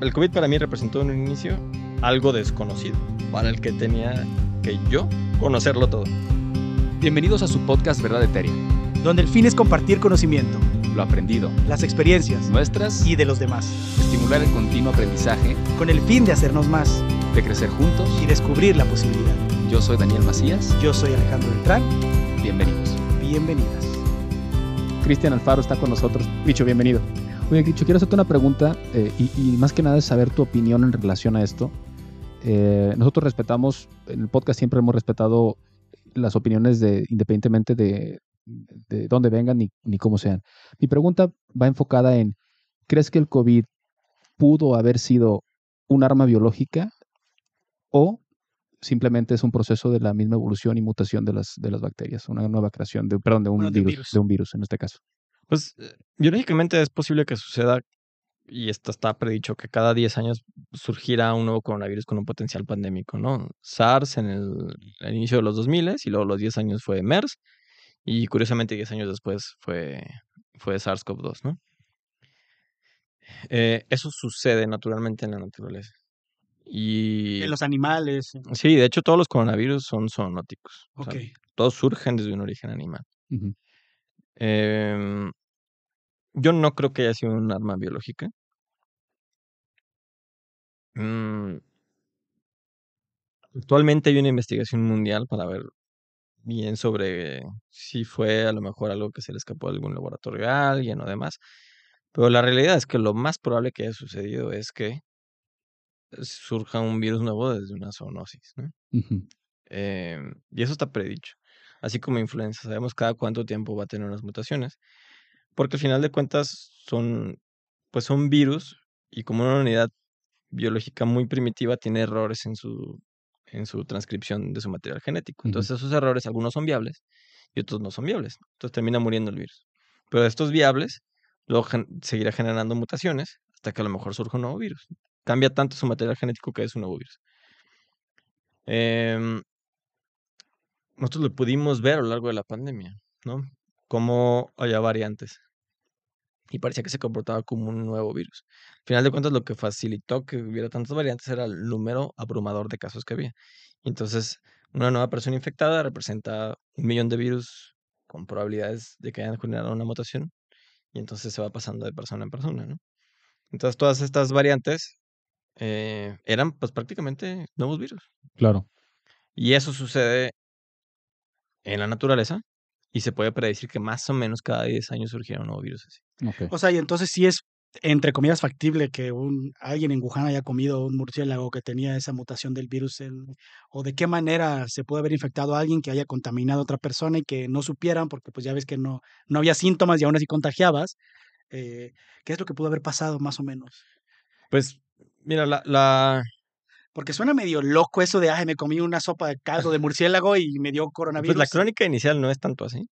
el COVID para mí representó en un inicio algo desconocido, para el que tenía que yo conocerlo todo. Bienvenidos a su podcast Verdad Eteria, donde el fin es compartir conocimiento, lo aprendido, las experiencias nuestras y de los demás, estimular el continuo aprendizaje con el fin de hacernos más, de crecer juntos y descubrir la posibilidad. Yo soy Daniel Macías. Yo soy Alejandro Beltrán. Bienvenidos. Bienvenidas. Cristian Alfaro está con nosotros. Bicho, bienvenido. Oye, Cricho, quiero hacerte una pregunta eh, y, y, más que nada es saber tu opinión en relación a esto. Eh, nosotros respetamos, en el podcast siempre hemos respetado las opiniones de, independientemente de, de dónde vengan ni, ni cómo sean. Mi pregunta va enfocada en, ¿crees que el COVID pudo haber sido un arma biológica o simplemente es un proceso de la misma evolución y mutación de las, de las bacterias, una nueva creación de, perdón, de un, Bueno, de virus, virus. de un virus en este caso? Pues eh, biológicamente es posible que suceda, y esto está predicho, que cada 10 años surgirá un nuevo coronavirus con un potencial pandémico, ¿no? SARS en el, el inicio de los 2000 y luego los 10 años fue MERS, y curiosamente 10 años después fue, fue SARS-CoV-2, ¿no? Eh, eso sucede naturalmente en la naturaleza. Y En los animales. sí, de hecho todos los coronavirus son zoonóticos. o sea, Ok. todos surgen desde un origen animal. Em, yo no creo que haya sido un arma biológica. Mm, actualmente hay una investigación mundial para ver bien sobre si fue a lo mejor algo que se le escapó de algún laboratorio a alguien o demás. Pero la realidad es que lo más probable que haya sucedido es que surja un virus nuevo desde una zoonosis, ¿no? Em, y eso está predicho. Así como influenza, sabemos cada cuánto tiempo va a tener unas mutaciones. Porque al final de cuentas son, pues son virus y como una unidad biológica muy primitiva tiene errores en su, en su transcripción de su material genético. Entonces esos errores, algunos son viables y otros no son viables. Entonces termina muriendo el virus. Pero de estos viables, luego gen- seguirá generando mutaciones hasta que a lo mejor surja un nuevo virus. Cambia tanto su material genético que es un nuevo virus. Em, nosotros lo pudimos ver a lo largo de la pandemia, ¿no? Cómo había variantes. Y parecía que se comportaba como un nuevo virus. Al final de cuentas, lo que facilitó que hubiera tantas variantes era el número abrumador de casos que había. Entonces, una nueva persona infectada representa un millón de virus con probabilidades de que hayan generado una mutación. Y entonces se va pasando de persona en persona, ¿no? Entonces, todas estas variantes eh, eran, pues, prácticamente nuevos virus. Claro. Y eso sucede en la naturaleza y se puede predecir que más o menos cada 10 años surgiera un nuevo virus así. O sea, y entonces sí es, entre comillas, factible que un, alguien en Wuhan haya comido un murciélago que tenía esa mutación del virus. o de qué manera se puede haber infectado a alguien que haya contaminado a otra persona y que no supieran, porque pues ya ves que no, no había síntomas y aún así contagiabas. Eh, ¿Qué es lo que pudo haber pasado más o menos? Pues, mira, la, la, Porque suena medio loco eso de, ay, me comí una sopa de caldo de murciélago y me dio pues coronavirus. la crónica inicial no es tanto así.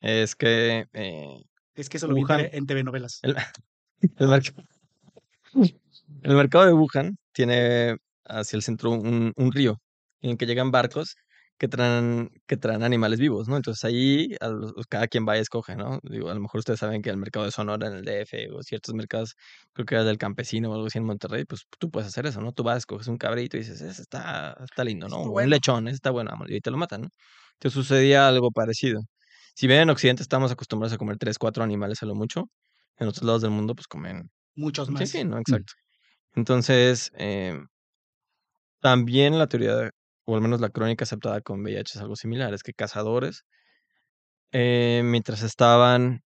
Es que eh, Es que eso lo vi en Wuhan- TV en TV novelas. el, el, merc- el mercado de Wuhan tiene hacia el centro un, un río en el que llegan barcos que traen, que traen animales vivos, ¿no? Entonces ahí a los- cada quien va y escoge, ¿no? Digo, a lo mejor ustedes saben que el mercado de Sonora en el DF o ciertos mercados, creo que era del campesino o algo así en Monterrey, pues tú puedes hacer eso, ¿no? Tú vas, escoges un cabrito y dices, ese está, está lindo, ¿no? Está O un bueno. lechón, ese está bueno, vamos", y ahí te lo matan, ¿no? Entonces sucedía algo parecido. Si bien en Occidente estamos acostumbrados a comer tres, cuatro animales a lo mucho, en otros lados del mundo pues comen Muchos Sí, más. sí, no, exacto. Entonces, em, también la teoría, o al menos la crónica aceptada con VIH es algo similar, es que cazadores, eh, mientras estaban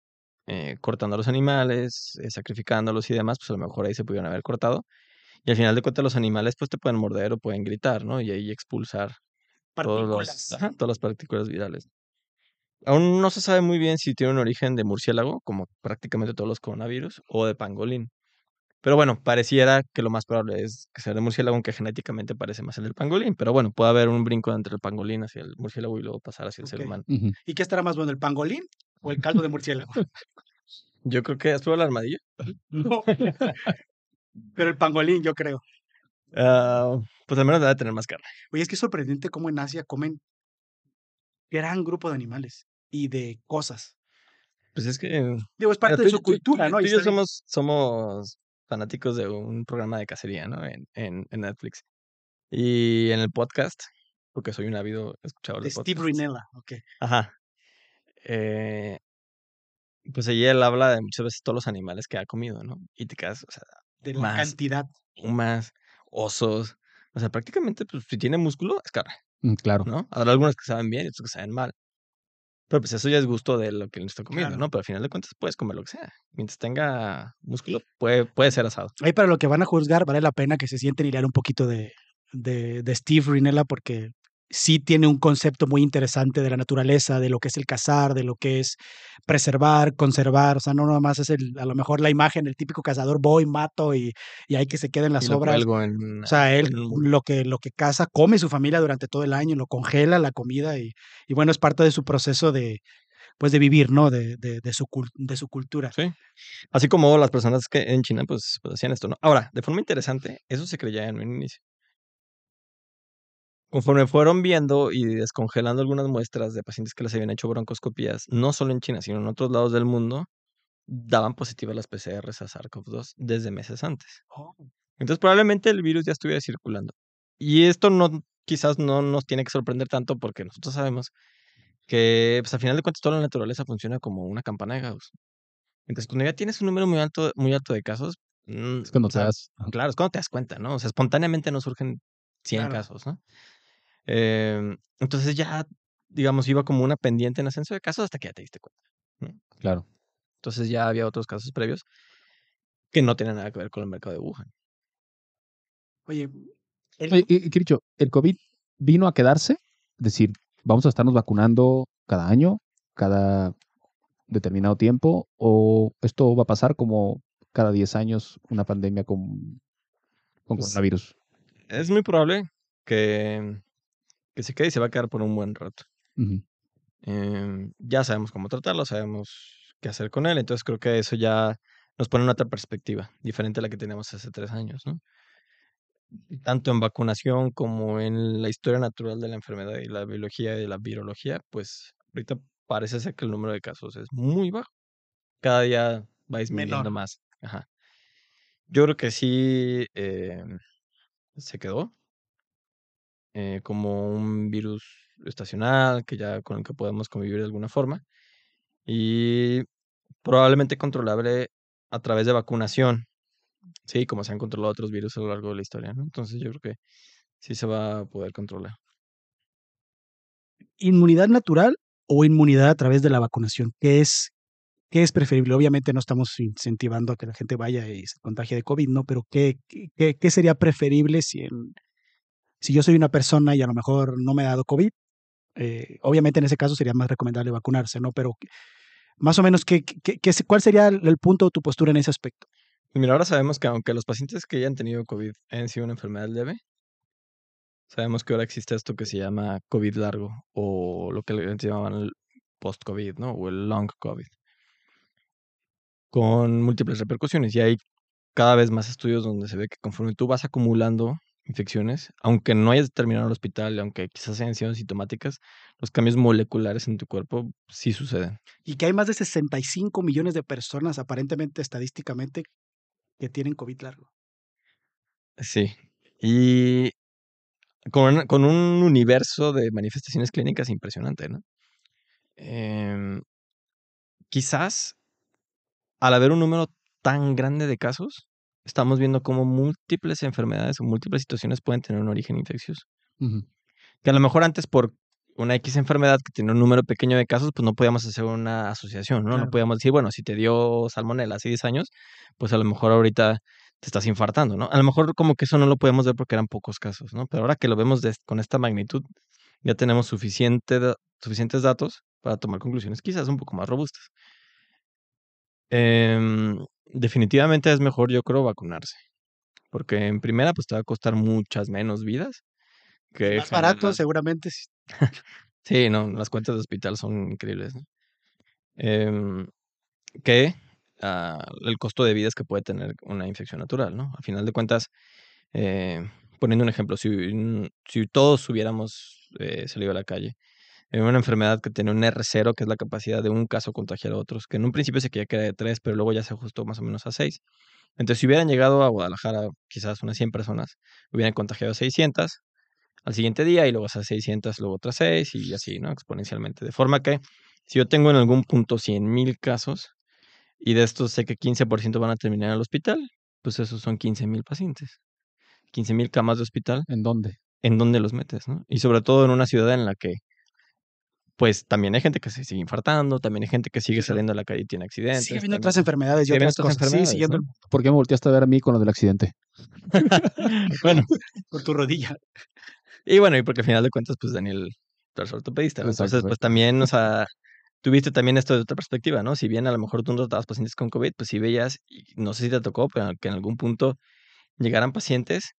eh, cortando a los animales, eh, sacrificándolos y demás, pues a lo mejor ahí se pudieron haber cortado. Y al final de cuentas los animales pues te pueden morder o pueden gritar, ¿no? Y ahí expulsar todos los, ajá, todas las partículas virales. Aún no se sabe muy bien si tiene un origen de murciélago, como prácticamente todos los coronavirus, o de pangolín. Pero bueno, pareciera que lo más probable es que sea de murciélago, aunque genéticamente parece más el del pangolín. Pero bueno, puede haber un brinco entre el pangolín hacia el murciélago y luego pasar hacia el ser humano. ¿Y qué estará más bueno, el pangolín o el caldo de murciélago? Yo creo que has probado la armadillo. No. Pero el pangolín, yo creo. Ah, pues al menos debe tener más carne. Oye, es que es sorprendente cómo en Asia comen gran grupo de animales y de cosas. Pues es que. Digo, es parte de su tú- cultura, tú- ¿no? Y yo somos, somos fanáticos de un programa de cacería, ¿no? En, en, en Netflix. Y en el podcast, porque soy un ávido escuchador De de Steve podcasts. Rinella, ok. Ajá. Eh, pues allí él habla de muchas veces todos los animales que ha comido, ¿no? Y te quedas, o sea, De la Más. cantidad. pumas, osos. O sea, prácticamente, pues si tiene músculo, es carne, Mm, Claro. ¿no? Habrá algunos que saben bien y otros que saben mal. Pero pues eso ya es gusto de lo que le está comiendo, Claro. ¿no? Pero al final de cuentas puedes comer lo que sea. Mientras tenga músculo, puede, puede ser asado. Ahí para lo que van a juzgar, vale la pena que se sienten y lean un poquito de, de, de Steve Rinella porque sí tiene un concepto muy interesante de la naturaleza, de lo que es el cazar, de lo que es preservar, conservar. O sea, no nada más es el, a lo mejor la imagen, el típico cazador, voy, mato y, y hay que se queden las obras. en, O sea, él en lo que, lo que caza, come su familia durante todo el año, lo congela la comida y, y bueno, es parte de su proceso de, pues de vivir, ¿no? De, de, de su, de su cultura. Sí. Así como las personas que en China, pues, pues hacían esto, ¿no? Ahora, de forma interesante, eso se creía en un inicio. Conforme fueron viendo y descongelando algunas muestras de pacientes que les habían hecho broncoscopías, no solo en China, sino en otros lados del mundo, daban positivas las PCRs a SARS-CoV-2 desde meses antes. Oh, Entonces, probablemente el virus ya estuviera circulando. Y esto no, quizás no nos tiene que sorprender tanto porque nosotros sabemos que, pues, al final de cuentas, toda la naturaleza funciona como una campana de Gauss. Entonces, cuando ya tienes un número muy alto, muy alto de casos, mm, Es cuando o te das. claro, es cuando te das cuenta, ¿no? O sea, espontáneamente no surgen 100 Claro. casos, ¿no? Em, entonces ya, digamos, iba como una pendiente en ascenso de casos hasta que ya te diste cuenta. ¿no? Claro. Entonces ya había otros casos previos que no tenían nada que ver con el mercado de Wuhan. Oye, el- Oye, y, y, Kiricho, ¿el COVID vino a quedarse? Es decir, ¿vamos a estarnos vacunando cada año, cada determinado tiempo? ¿O esto va a pasar como cada 10 años una pandemia con, con Pues, coronavirus? Es muy probable que, que se quede y se va a quedar por un buen rato. Em, ya sabemos cómo tratarlo, sabemos qué hacer con él, entonces creo que eso ya nos pone en otra perspectiva, diferente a la que teníamos hace tres años, ¿no? Tanto en vacunación como en la historia natural de la enfermedad y la biología y la virología, pues ahorita parece ser que el número de casos es muy bajo. Cada día va disminuyendo Menor. más. Ajá. Yo creo que sí em, se quedó eh, como un virus estacional, que ya con el que podemos convivir de alguna forma, y probablemente controlable a través de vacunación, sí, como se han controlado otros virus a lo largo de la historia, ¿no? Entonces yo creo que sí se va a poder controlar. ¿Inmunidad natural o inmunidad a través de la vacunación? ¿Qué es, qué es preferible? Obviamente no estamos incentivando a que la gente vaya y se contagie de COVID, ¿no? Pero ¿qué, qué, qué sería preferible si, en, si yo soy una persona y a lo mejor no me ha dado COVID? Eh, obviamente en ese caso sería más recomendable vacunarse, ¿no? Pero más o menos, ¿qué, qué, ¿cuál sería el, punto o tu postura en ese aspecto? Y mira, ahora sabemos que aunque los pacientes que hayan tenido COVID hayan sido una enfermedad leve, sabemos que ahora existe esto que se llama COVID largo o lo que le llamaban el post-COVID, ¿no? O el long COVID. Con múltiples repercusiones. Y hay cada vez más estudios donde se ve que conforme tú vas acumulando infecciones, aunque no hayas terminado el hospital, aunque quizás hayan sido sintomáticas, los cambios moleculares en tu cuerpo sí suceden. Y que hay más de 65 millones de personas, aparentemente, estadísticamente, que tienen COVID largo. Sí. Y con, con un universo de manifestaciones clínicas impresionante, ¿no? Eh, quizás al haber un número tan grande de casos, estamos viendo cómo múltiples enfermedades o múltiples situaciones pueden tener un origen infeccioso. Uh -huh. Que a lo mejor antes por una X enfermedad que tiene un número pequeño de casos, pues no podíamos hacer una asociación, ¿no? Claro. No podíamos decir, bueno, si te dio salmonela hace 10 años, pues a lo mejor ahorita te estás infartando, ¿no? A lo mejor como que eso no lo podemos ver porque eran pocos casos, ¿no? Pero ahora que lo vemos de, con esta magnitud, ya tenemos suficiente, suficientes datos para tomar conclusiones quizás un poco más robustas. Eh, definitivamente es mejor, yo creo, vacunarse. Porque en primera, pues te va a costar muchas menos vidas. Que más barato, seguramente. sí, no, las cuentas de hospital son increíbles. ¿no? Eh, que uh, el costo de vidas que puede tener una infección natural, ¿no? Al final de cuentas, eh, poniendo un ejemplo, si, si todos hubiéramos eh, salido a la calle una enfermedad que tiene un R0, que es la capacidad de un caso contagiar a otros, que en un principio se quería que era de 3, pero luego ya se ajustó más o menos a 6. Entonces, si hubieran llegado a Guadalajara quizás unas 100 personas, hubieran contagiado 600 al siguiente día y luego esas 600, luego otras 6 y así, ¿no? Exponencialmente. De forma que si yo tengo en algún punto 100 mil casos y de estos sé que 15% van a terminar en el hospital, pues esos son 15 mil pacientes. 15 mil camas de hospital, ¿En dónde? ¿en dónde los metes, no? Y sobre todo en una ciudad en la que, pues también hay gente que se sigue infartando, también hay gente que sigue saliendo a la calle y tiene accidentes. Sigue habiendo otras enfermedades y otras otras cosas. Sí, enfermedades, siguiendo ¿Por qué me volteaste a ver a mí con lo del accidente? bueno, por tu rodilla. y bueno, y porque al final de cuentas, pues Daniel es ortopedista, ¿no? Exacto, Entonces, pues también, o sea, tuviste también esto de otra perspectiva, ¿no? Si bien a lo mejor tú no tratabas pacientes con COVID, pues sí veías, y no sé si te tocó, pero que en algún punto llegaran pacientes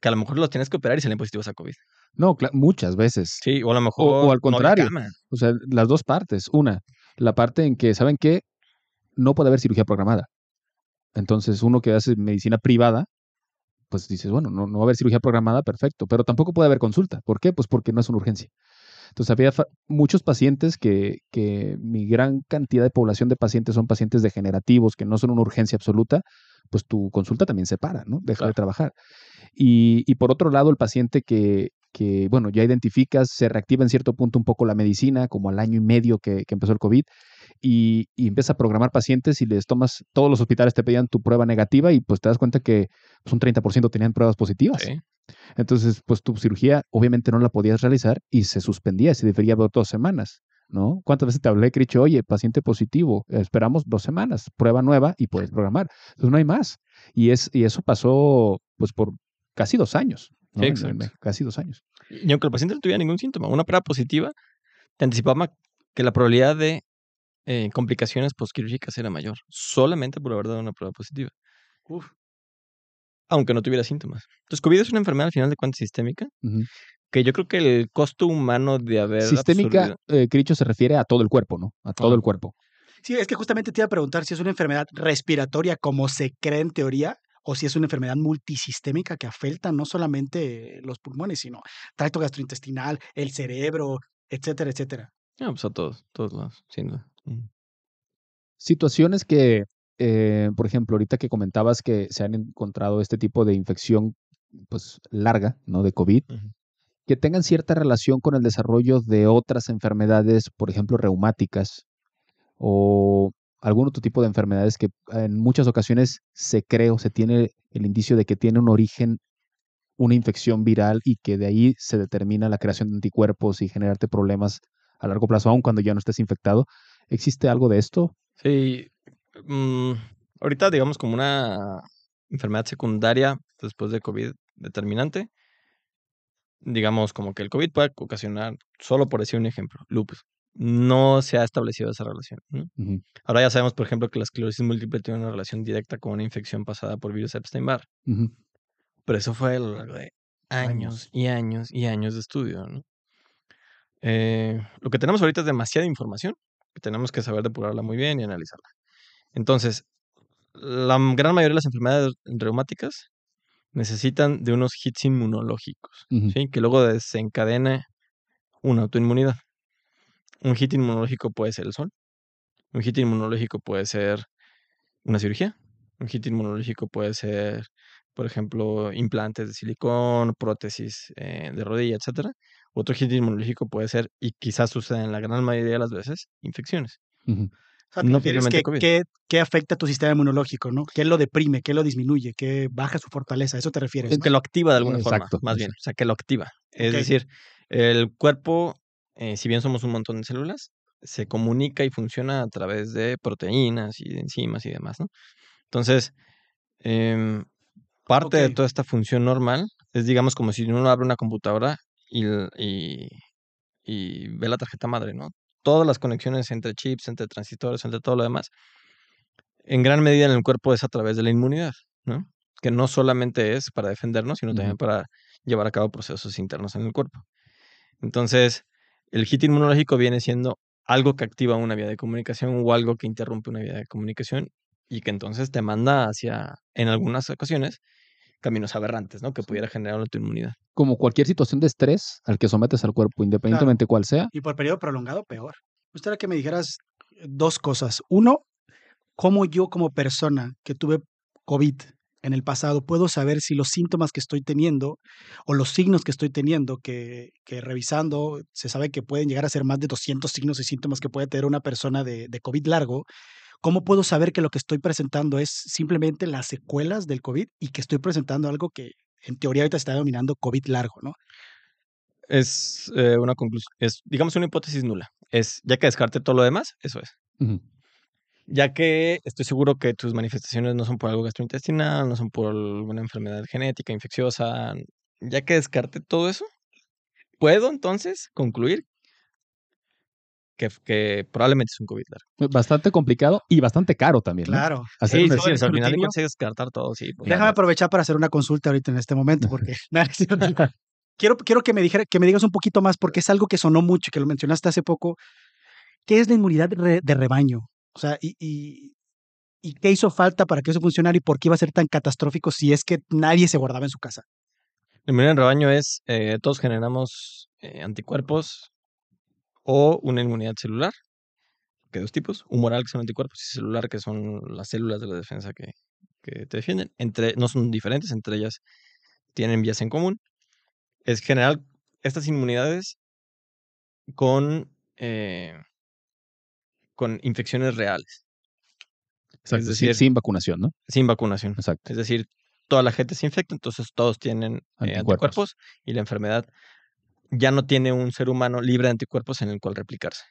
que a lo mejor los tienes que operar y salen positivos a COVID. No, muchas veces. Sí, o a lo mejor. o al no contrario. cama. O sea, las dos partes. Una, la parte en que, ¿saben qué? No puede haber cirugía programada. Entonces, uno que hace medicina privada, pues dices, bueno, no, no va a haber cirugía programada, perfecto, pero tampoco puede haber consulta. ¿Por qué? Pues porque no es una urgencia. Entonces, había muchos pacientes que, que mi gran cantidad de población de pacientes son pacientes degenerativos, que no son una urgencia absoluta, pues tu consulta también se para, ¿no? Deja de trabajar. Y, y por otro lado, el paciente que, que, bueno, ya identificas, se reactiva en cierto punto un poco la medicina, como al año y medio que, que empezó el COVID, y, y empieza a programar pacientes y les tomas, todos los hospitales te pedían tu prueba negativa y pues te das cuenta que pues, un 30% tenían pruebas positivas. Sí. Entonces, pues tu cirugía obviamente no la podías realizar y se suspendía, se debería ver dos semanas, ¿no? ¿Cuántas veces te hablé, Cricho? Oye, paciente positivo, esperamos dos semanas, prueba nueva y puedes programar. Entonces no hay más. Y, es, y eso pasó pues por casi dos años. ¿no? Sí, En- exacto. en- casi dos años. Y aunque el paciente no tuviera ningún síntoma, una prueba positiva te anticipaba que la probabilidad de eh, complicaciones postquirúrgicas era mayor, solamente por haber dado una prueba positiva, Uf. Aunque no tuviera síntomas. Entonces, COVID es una enfermedad al final de cuentas sistémica, que yo creo que el costo humano de haber Sistémica, eh, Cricho se refiere a todo el cuerpo, ¿no? A todo el cuerpo. Sí, es que justamente te iba a preguntar si es una enfermedad respiratoria como se cree en teoría o si es una enfermedad multisistémica que afecta no solamente los pulmones, sino tracto gastrointestinal, el cerebro, etcétera, etcétera. Ah, pues a todos, todos lados, sin duda. Mm. Situaciones que, eh, por ejemplo, ahorita que comentabas que se han encontrado este tipo de infección pues larga, ¿no? De COVID, que tengan cierta relación con el desarrollo de otras enfermedades, por ejemplo, reumáticas o algún otro tipo de enfermedades que en muchas ocasiones se cree o se tiene el indicio de que tiene un origen, una infección viral y que de ahí se determina la creación de anticuerpos y generarte problemas a largo plazo, aun cuando ya no estés infectado. ¿Existe algo de esto? Sí, mm, ahorita digamos como una enfermedad secundaria después de COVID determinante, digamos como que el COVID puede ocasionar, solo por decir un ejemplo, lupus. No se ha establecido esa relación. Ahora ya sabemos, por ejemplo, que la esclerosis múltiple tiene una relación directa con una infección pasada por virus Epstein-Barr, pero eso fue a lo largo de años Años. y años y años de estudio. ¿no? Eh, lo que tenemos ahorita es demasiada información, que tenemos que saber depurarla muy bien y analizarla. Entonces, la gran mayoría de las enfermedades reumáticas necesitan de unos hits inmunológicos. ¿sí? que luego desencadene una autoinmunidad. Un hit inmunológico puede ser el sol, un hit inmunológico puede ser una cirugía, un hit inmunológico puede ser, por ejemplo, implantes de silicón, prótesis eh, de rodilla, etcétera. Otro hit inmunológico puede ser, y quizás suceda en la gran mayoría de las veces, infecciones. O sea, te No que, COVID. que- que afecta a tu sistema inmunológico, ¿no? ¿Qué lo deprime? ¿Qué lo disminuye? ¿Qué baja su fortaleza? ¿A eso te refieres? Es ¿no? que lo activa de alguna Exacto, forma, más bien, o sea, que lo activa. Es decir, el cuerpo, eh, si bien somos un montón de células, se comunica y funciona a través de proteínas y de enzimas y demás, ¿no? Entonces, em, parte de toda esta función normal es, digamos, como si uno abre una computadora y, y ve la tarjeta madre, ¿no? Todas las conexiones entre chips, entre transistores, entre todo lo demás, en gran medida en el cuerpo es a través de la inmunidad, ¿no? Que no solamente es para defendernos, sino también para llevar a cabo procesos internos en el cuerpo. Entonces, el hit inmunológico viene siendo algo que activa una vía de comunicación o algo que interrumpe una vía de comunicación y que entonces te manda hacia, en algunas ocasiones, caminos aberrantes, ¿no? Que pudiera generar una autoinmunidad. Como cualquier situación de estrés al que sometes al cuerpo, independientemente cuál sea. Y por periodo prolongado, peor. Me gustaría que me dijeras dos cosas. Uno, cómo yo como persona que tuve COVID en el pasado, puedo saber si los síntomas que estoy teniendo o los signos que estoy teniendo, que, que revisando se sabe que pueden llegar a ser más de 200 signos y síntomas que puede tener una persona de, de COVID largo, ¿cómo puedo saber que lo que estoy presentando es simplemente las secuelas del COVID y que estoy presentando algo que en teoría ahorita se está denominando COVID largo, ¿no? Es eh, una conclusión, es, digamos, una hipótesis nula. Es, ya que descarte todo lo demás, eso es. Ya que estoy seguro que tus manifestaciones no son por algo gastrointestinal, no son por alguna enfermedad genética, infecciosa. Ya que descarte todo eso, puedo entonces concluir que, que probablemente es un COVID largo. Bastante complicado y bastante caro también. ¿no? Claro. Hacer Sí, al final de que descartar todo, sí. pues, Déjame aprovechar para hacer una consulta ahorita en este momento, porque quiero, quiero que me dijera, que me digas un poquito más, porque es algo que sonó mucho, que lo mencionaste hace poco. ¿Qué es la inmunidad de, re- de rebaño? O sea, y, y, y qué hizo falta para que eso funcionara y por qué iba a ser tan catastrófico si es que nadie se guardaba en su casa. La inmunidad en rebaño es, eh, todos generamos eh, anticuerpos o una inmunidad celular, que hay dos tipos, humoral que son anticuerpos y celular que son las células de la defensa que, que te defienden. Entre, no son diferentes, entre ellas tienen vías en común. Es generar estas inmunidades con, eh, con infecciones reales, Exacto, es decir- sin vacunación, ¿no? sin vacunación. Exacto. Es decir, toda la gente se infecta, entonces todos tienen eh, Anticuerpos. anticuerpos. y la enfermedad ya no tiene un ser humano libre de anticuerpos en el cual replicarse.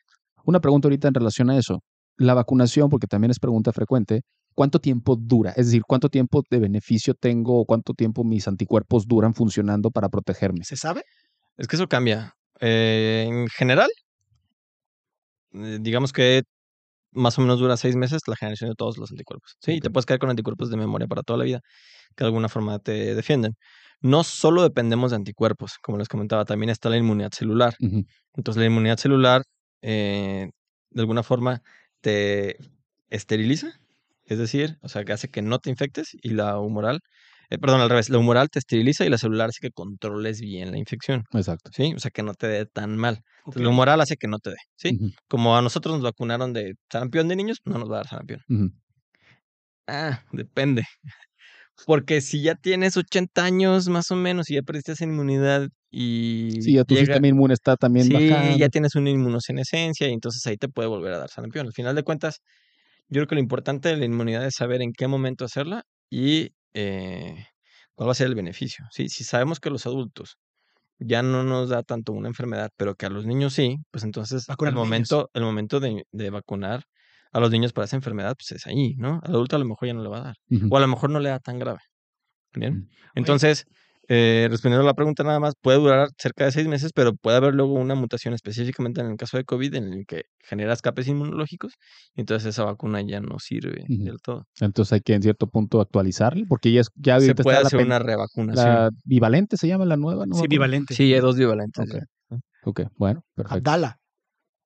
Una pregunta ahorita en relación a eso. La vacunación, porque también es pregunta frecuente, ¿cuánto tiempo dura? Es decir, ¿cuánto tiempo de beneficio tengo o cuánto tiempo mis anticuerpos duran funcionando para protegerme? ¿Se sabe? Es que eso cambia. Eh, en general, eh, digamos que más o menos dura seis meses la generación de todos los anticuerpos. Sí, y te puedes quedar con anticuerpos de memoria para toda la vida, que de alguna forma te defienden. No solo dependemos de anticuerpos, como les comentaba, también está la inmunidad celular. Entonces la inmunidad celular, eh, de alguna forma, te esteriliza, es decir, o sea, que hace que no te infectes y la humoral, eh, perdón, al revés, la humoral te esteriliza y la celular hace que controles bien la infección, Exacto. ¿sí? O sea, que no te dé tan mal. Entonces, la humoral hace que no te dé, ¿sí? Como a nosotros nos vacunaron de sarampión de niños, no nos va a dar sarampión. Ah, depende. Porque si ya tienes 80 años más o menos y ya perdiste esa inmunidad y Sí, ya tu llega- sistema inmune está también Sí, bajando. ya tienes una inmunosenescencia y entonces ahí te puede volver a dar sarampión. Al final de cuentas, yo creo que lo importante de la inmunidad es saber en qué momento hacerla y eh, cuál va a ser el beneficio. Sí, si sabemos que a los adultos ya no nos da tanto una enfermedad, pero que a los niños sí, pues entonces el niños. momento, el momento de, de vacunar a los niños para esa enfermedad, pues es ahí, ¿no? Al adulto a lo mejor ya no le va a dar. O a lo mejor no le da tan grave. Bien. Mm. Entonces, eh, respondiendo a la pregunta nada más, puede durar cerca de seis meses, pero puede haber luego una mutación específicamente en el caso de COVID en el que genera escapes inmunológicos y entonces esa vacuna ya no sirve del todo. Entonces hay que en cierto punto actualizarle, porque ya, es, ya Se puede la, hacer una revacunación. la bivalente, se llama la nueva, ¿no? Sí, bivalente. Sí, hay dos bivalentes. Ok. ya. Ok, bueno, perfecto. Abdala.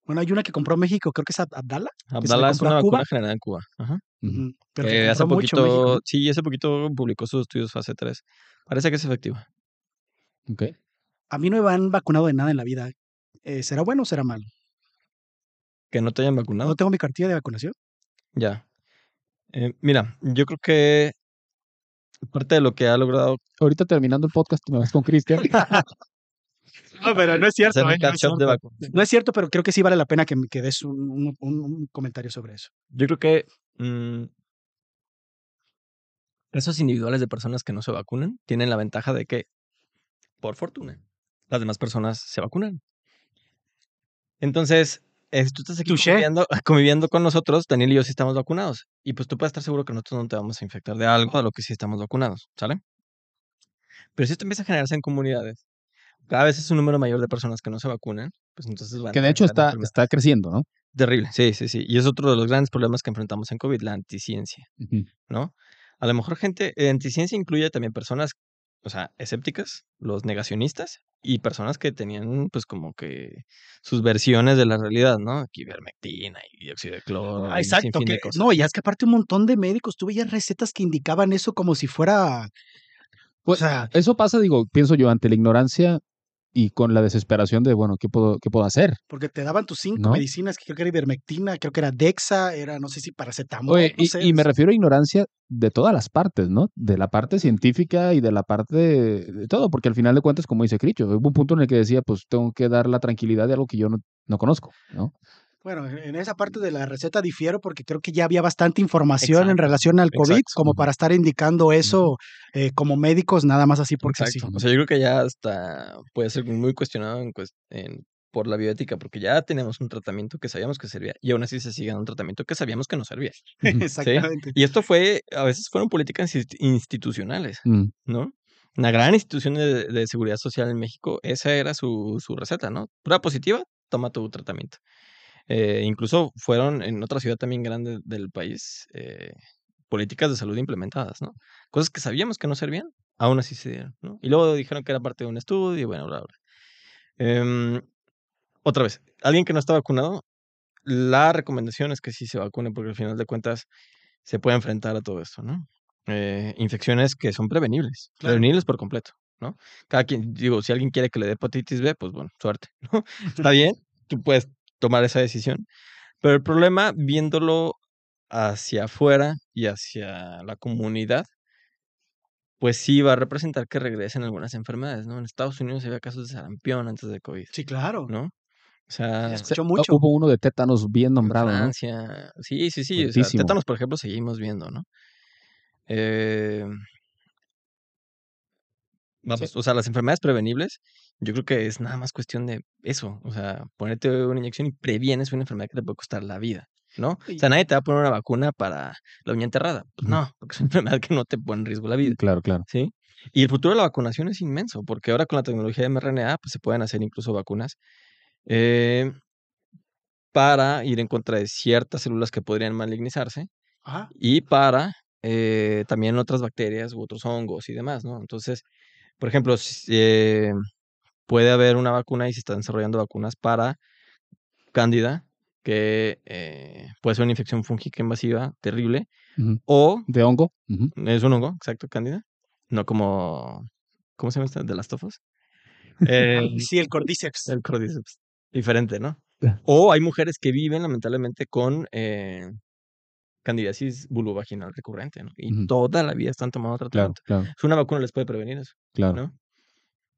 Bueno, hay una que compró México, creo que es Ab- Abdala. Abdala es una vacuna generada en Cuba. Ajá. Ujú. Ujú, Pero que hace poquito, sí, hace poquito publicó sus estudios fase 3. Parece que es efectiva. Ok. A mí no me han vacunado de nada en la vida. Eh, ¿Será bueno o será malo? Que no te hayan vacunado. ¿No tengo mi cartilla de vacunación? Ya. Eh, mira, yo creo que parte de lo que ha logrado Ahorita terminando el podcast, me vas con Cristian. No, pero no es cierto. hacer un ¿eh? No es cierto. vacunas. No es cierto, pero creo que sí vale la pena que, me- que des un, un- un- un comentario sobre eso. Yo creo que mm, casos individuales de personas que no se vacunan tienen la ventaja de que, por fortuna, las demás personas se vacunan. Entonces, tú estás aquí conviviendo, conviviendo con nosotros, Daniel y yo sí estamos vacunados. Y pues tú puedes estar seguro que nosotros no te vamos a infectar de algo a lo que sí estamos vacunados, ¿sale? Pero si esto empieza a generarse en comunidades, cada vez es un número mayor de personas que no se vacunan, pues entonces van que de hecho está, está creciendo, ¿no? Terrible, sí, sí, sí. Y es otro de los grandes problemas que enfrentamos en COVID, la anticiencia. ¿no? A lo mejor gente, eh, anticiencia incluye también personas, o sea, escépticas, los negacionistas y personas que tenían, pues, como que sus versiones de la realidad, ¿no? Aquí ivermectina y dióxido de cloro. Ah, y un exacto. de que- cosas. no, y es que aparte un montón de médicos, tuve ya recetas que indicaban eso como si fuera... O Pues, sea, Eso pasa, digo, pienso yo, ante la ignorancia y con la desesperación de, bueno, ¿qué puedo, qué puedo hacer? Porque te daban tus cinco ¿No? medicinas, que creo que era ivermectina, creo que era Dexa, era no sé si paracetamol, Oye, no y, sé. y me refiero a ignorancia de todas las partes, ¿no? De la parte científica y de la parte de, de todo, porque al final de cuentas, como dice Cricho, hubo un punto en el que decía, pues tengo que dar la tranquilidad de algo que yo no, no conozco, ¿no? Bueno, en esa parte de la receta difiero porque creo que ya había bastante información en relación al COVID exacto. como para estar indicando eso eh, como médicos, nada más así porque Exacto. sí. O sea, yo creo que ya hasta puede ser muy cuestionado en, en- por la bioética, porque ya tenemos un tratamiento que sabíamos que servía y aún así se sigue dando un tratamiento que sabíamos que no servía. Exactamente. Y esto fue, a veces fueron políticas insti- institucionales, Mm, ¿no? Una gran institución de, de seguridad social en México, esa era su, su receta, ¿no? Prueba positiva, toma tu tratamiento. Eh, incluso fueron en otra ciudad también grande del país eh, políticas de salud implementadas, ¿no? Cosas que sabíamos que no servían, aún así se dieron, ¿no? Y luego dijeron que era parte de un estudio y bueno, bla, bla. Em, otra vez, alguien que no está vacunado, la recomendación es que sí se vacune porque al final de cuentas se puede enfrentar a todo esto, ¿no? Eh, infecciones que son prevenibles, Claro. prevenibles por completo, ¿no? Cada quien, digo, si alguien quiere que le dé hepatitis B, pues bueno, suerte, ¿no? Está bien, tú puedes tomar esa decisión, pero el problema, viéndolo hacia afuera y hacia la comunidad, pues sí va a representar que regresen algunas enfermedades, ¿no? En Estados Unidos había casos de sarampión antes de COVID, Sí, claro. ¿no? O sea, Se escuchó se- mucho. Hubo uno de tétanos bien en nombrado, ¿no? Francia. Sí, sí, sí. O sea, Fuertísimo. tétanos, por ejemplo, seguimos viendo, ¿no? Eh, vamos, o sea, las enfermedades prevenibles, yo creo que es nada más cuestión de eso. O sea, ponerte una inyección y previenes una enfermedad que te puede costar la vida, ¿no? O sea, nadie te va a poner una vacuna para la uña enterrada. Pues no, porque es una enfermedad que no te pone en riesgo la vida. Claro, claro. ¿sí? Y el futuro de la vacunación es inmenso, porque ahora con la tecnología de mRNA, pues se pueden hacer incluso vacunas eh, para ir en contra de ciertas células que podrían malignizarse Ajá. y para eh, también otras bacterias u otros hongos y demás, ¿no? Entonces, por ejemplo, eh, puede haber una vacuna y se están desarrollando vacunas para cándida, que eh, puede ser una infección fúngica invasiva terrible, o De hongo. Es un hongo, exacto, cándida. No como. ¿Cómo se llama esta? De las tofas. Eh, Sí, el Cordyceps. el cordyceps. Diferente, ¿no? Ya. O hay mujeres que viven, lamentablemente, con eh, candidiasis vulvovaginal recurrente, ¿no? Y toda la vida están tomando tratamiento. claro, Es una vacuna les puede prevenir eso, claro. ¿no?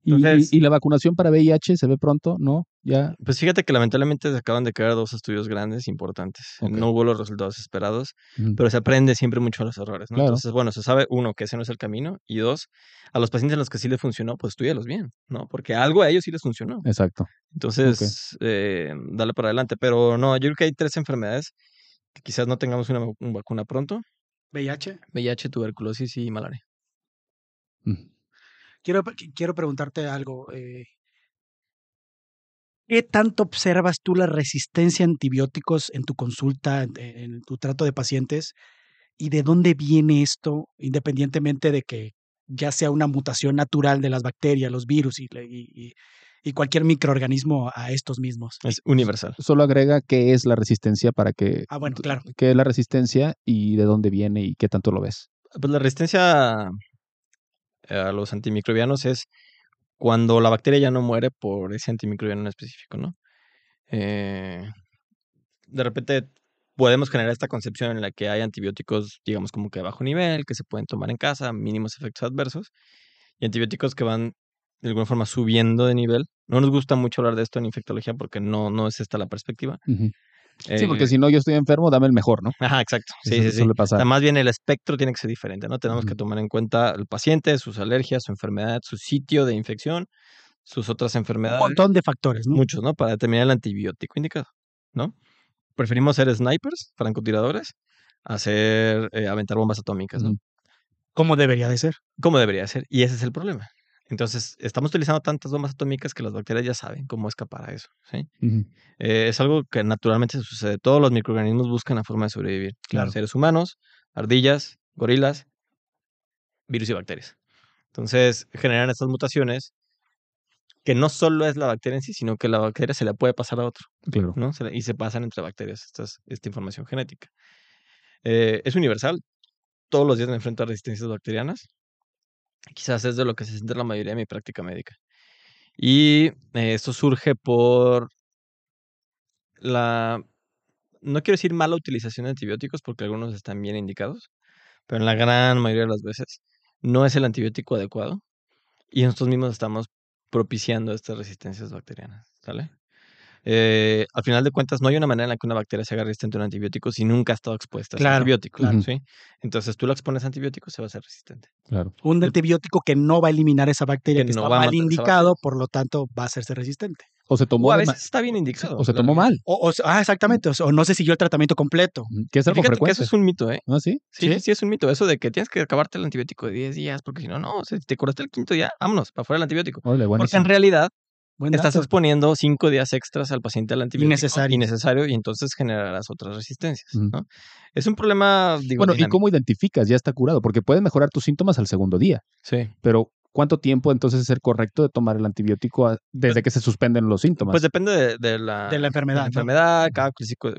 Y- y- Entonces- y, la vacunación para VIH se ve pronto, ¿no? Ya. Pues fíjate que lamentablemente se acaban de caer dos estudios grandes importantes. No hubo los resultados esperados, pero se aprende siempre mucho a los errores, ¿no? Claro. Entonces, bueno, se sabe, uno, que ese no es el camino, y dos, a los pacientes a los que sí les funcionó, pues estudialos bien, ¿no? Porque algo a ellos sí les funcionó. Exacto. Entonces, eh, dale para adelante. Pero no, yo creo que hay tres enfermedades quizás no tengamos una, vac- una vacuna pronto. VIH. VIH, tuberculosis y malaria. Mm. Quiero, quiero preguntarte algo. eh, ¿Qué tanto observas tú la resistencia a antibióticos en tu consulta, en, en tu trato de pacientes? ¿Y de dónde viene esto, independientemente de que ya sea una mutación natural de las bacterias, los virus y- y- cualquier microorganismo a estos mismos? Es universal. Solo agrega qué es la resistencia para que. Ah, bueno, claro. ¿Qué es la resistencia y de dónde viene y qué tanto lo ves? Pues la resistencia a los antimicrobianos es cuando la bacteria ya no muere por ese antimicrobiano en específico, ¿no? Eh, de repente podemos generar esta concepción en la que hay antibióticos, digamos, como que a bajo nivel, que se pueden tomar en casa, mínimos efectos adversos, y antibióticos que van de alguna forma subiendo de nivel. No nos gusta mucho hablar de esto en infectología porque no, no es esta la perspectiva. Sí, porque Eh, si no yo estoy enfermo, dame el mejor, ¿no? Ajá, exacto. Sí, Eso sí, sí. O sea, más bien el espectro tiene que ser diferente, ¿no? Tenemos que tomar en cuenta el paciente, sus alergias, su enfermedad, su sitio de infección, sus otras Un enfermedades, montón de factores, ¿no? muchos, ¿no? Para determinar el antibiótico indicado, ¿no? Preferimos ser snipers, francotiradores, a ser, eh, aventar bombas atómicas, ¿no? Ujú. ¿Cómo debería de ser? Como debería ser. Y ese es el problema. Entonces, estamos utilizando tantas bombas atómicas que las bacterias ya saben cómo escapar a eso, ¿sí? Eh, es algo que naturalmente sucede. Todos los microorganismos buscan la forma de sobrevivir. Claro. Seres humanos, ardillas, gorilas, virus y bacterias. Entonces, generan estas mutaciones que no solo es la bacteria en sí, sino que la bacteria se la puede pasar a otro, Claro. ¿no? Se la- y se pasan entre bacterias estas, esta información genética. Eh, es universal. Todos los días me enfrento a resistencias bacterianas. Quizás es de lo que se siente la mayoría de mi práctica médica. Y eh, esto surge por la, no quiero decir mala utilización de antibióticos porque algunos están bien indicados, pero en la gran mayoría de las veces no es el antibiótico adecuado y nosotros mismos estamos propiciando estas resistencias bacterianas, ¿sale? Eh, al final de cuentas, no hay una manera en la que una bacteria se haga resistente a un antibiótico si nunca ha estado expuesta a ese Claro, antibiótico, claro. ¿sí? Entonces, tú la expones a antibióticos, se va a hacer resistente. Claro. Un antibiótico que no va a eliminar esa bacteria Que que, no está va a mal indicado, por lo tanto va a hacerse resistente. O se tomó, O a veces está bien indicado. o se tomó mal, O, o- ah, exactamente. O, no se siguió el tratamiento completo. que es algo fíjate que frecuente. eso es un mito, ¿eh? ¿Ah, sí? Sí, sí, es un mito. Eso de que tienes que acabarte el antibiótico de 10 días, porque si no, no, si te curaste el quinto día, vámonos, para fuera el antibiótico. Porque en realidad Buen estás dato. exponiendo cinco días extras al paciente al antibiótico. Innecesario. Innecesario, y entonces generarás otras resistencias. ¿no? Es un problema, digo, Bueno, ¿y cómo identificas? Ya está curado, porque puedes mejorar tus síntomas al segundo día, Sí. pero ¿cuánto tiempo entonces es el correcto de tomar el antibiótico a- desde que se suspenden los síntomas? Pues depende de, de la, De la enfermedad. ¿no? enfermedad, cada,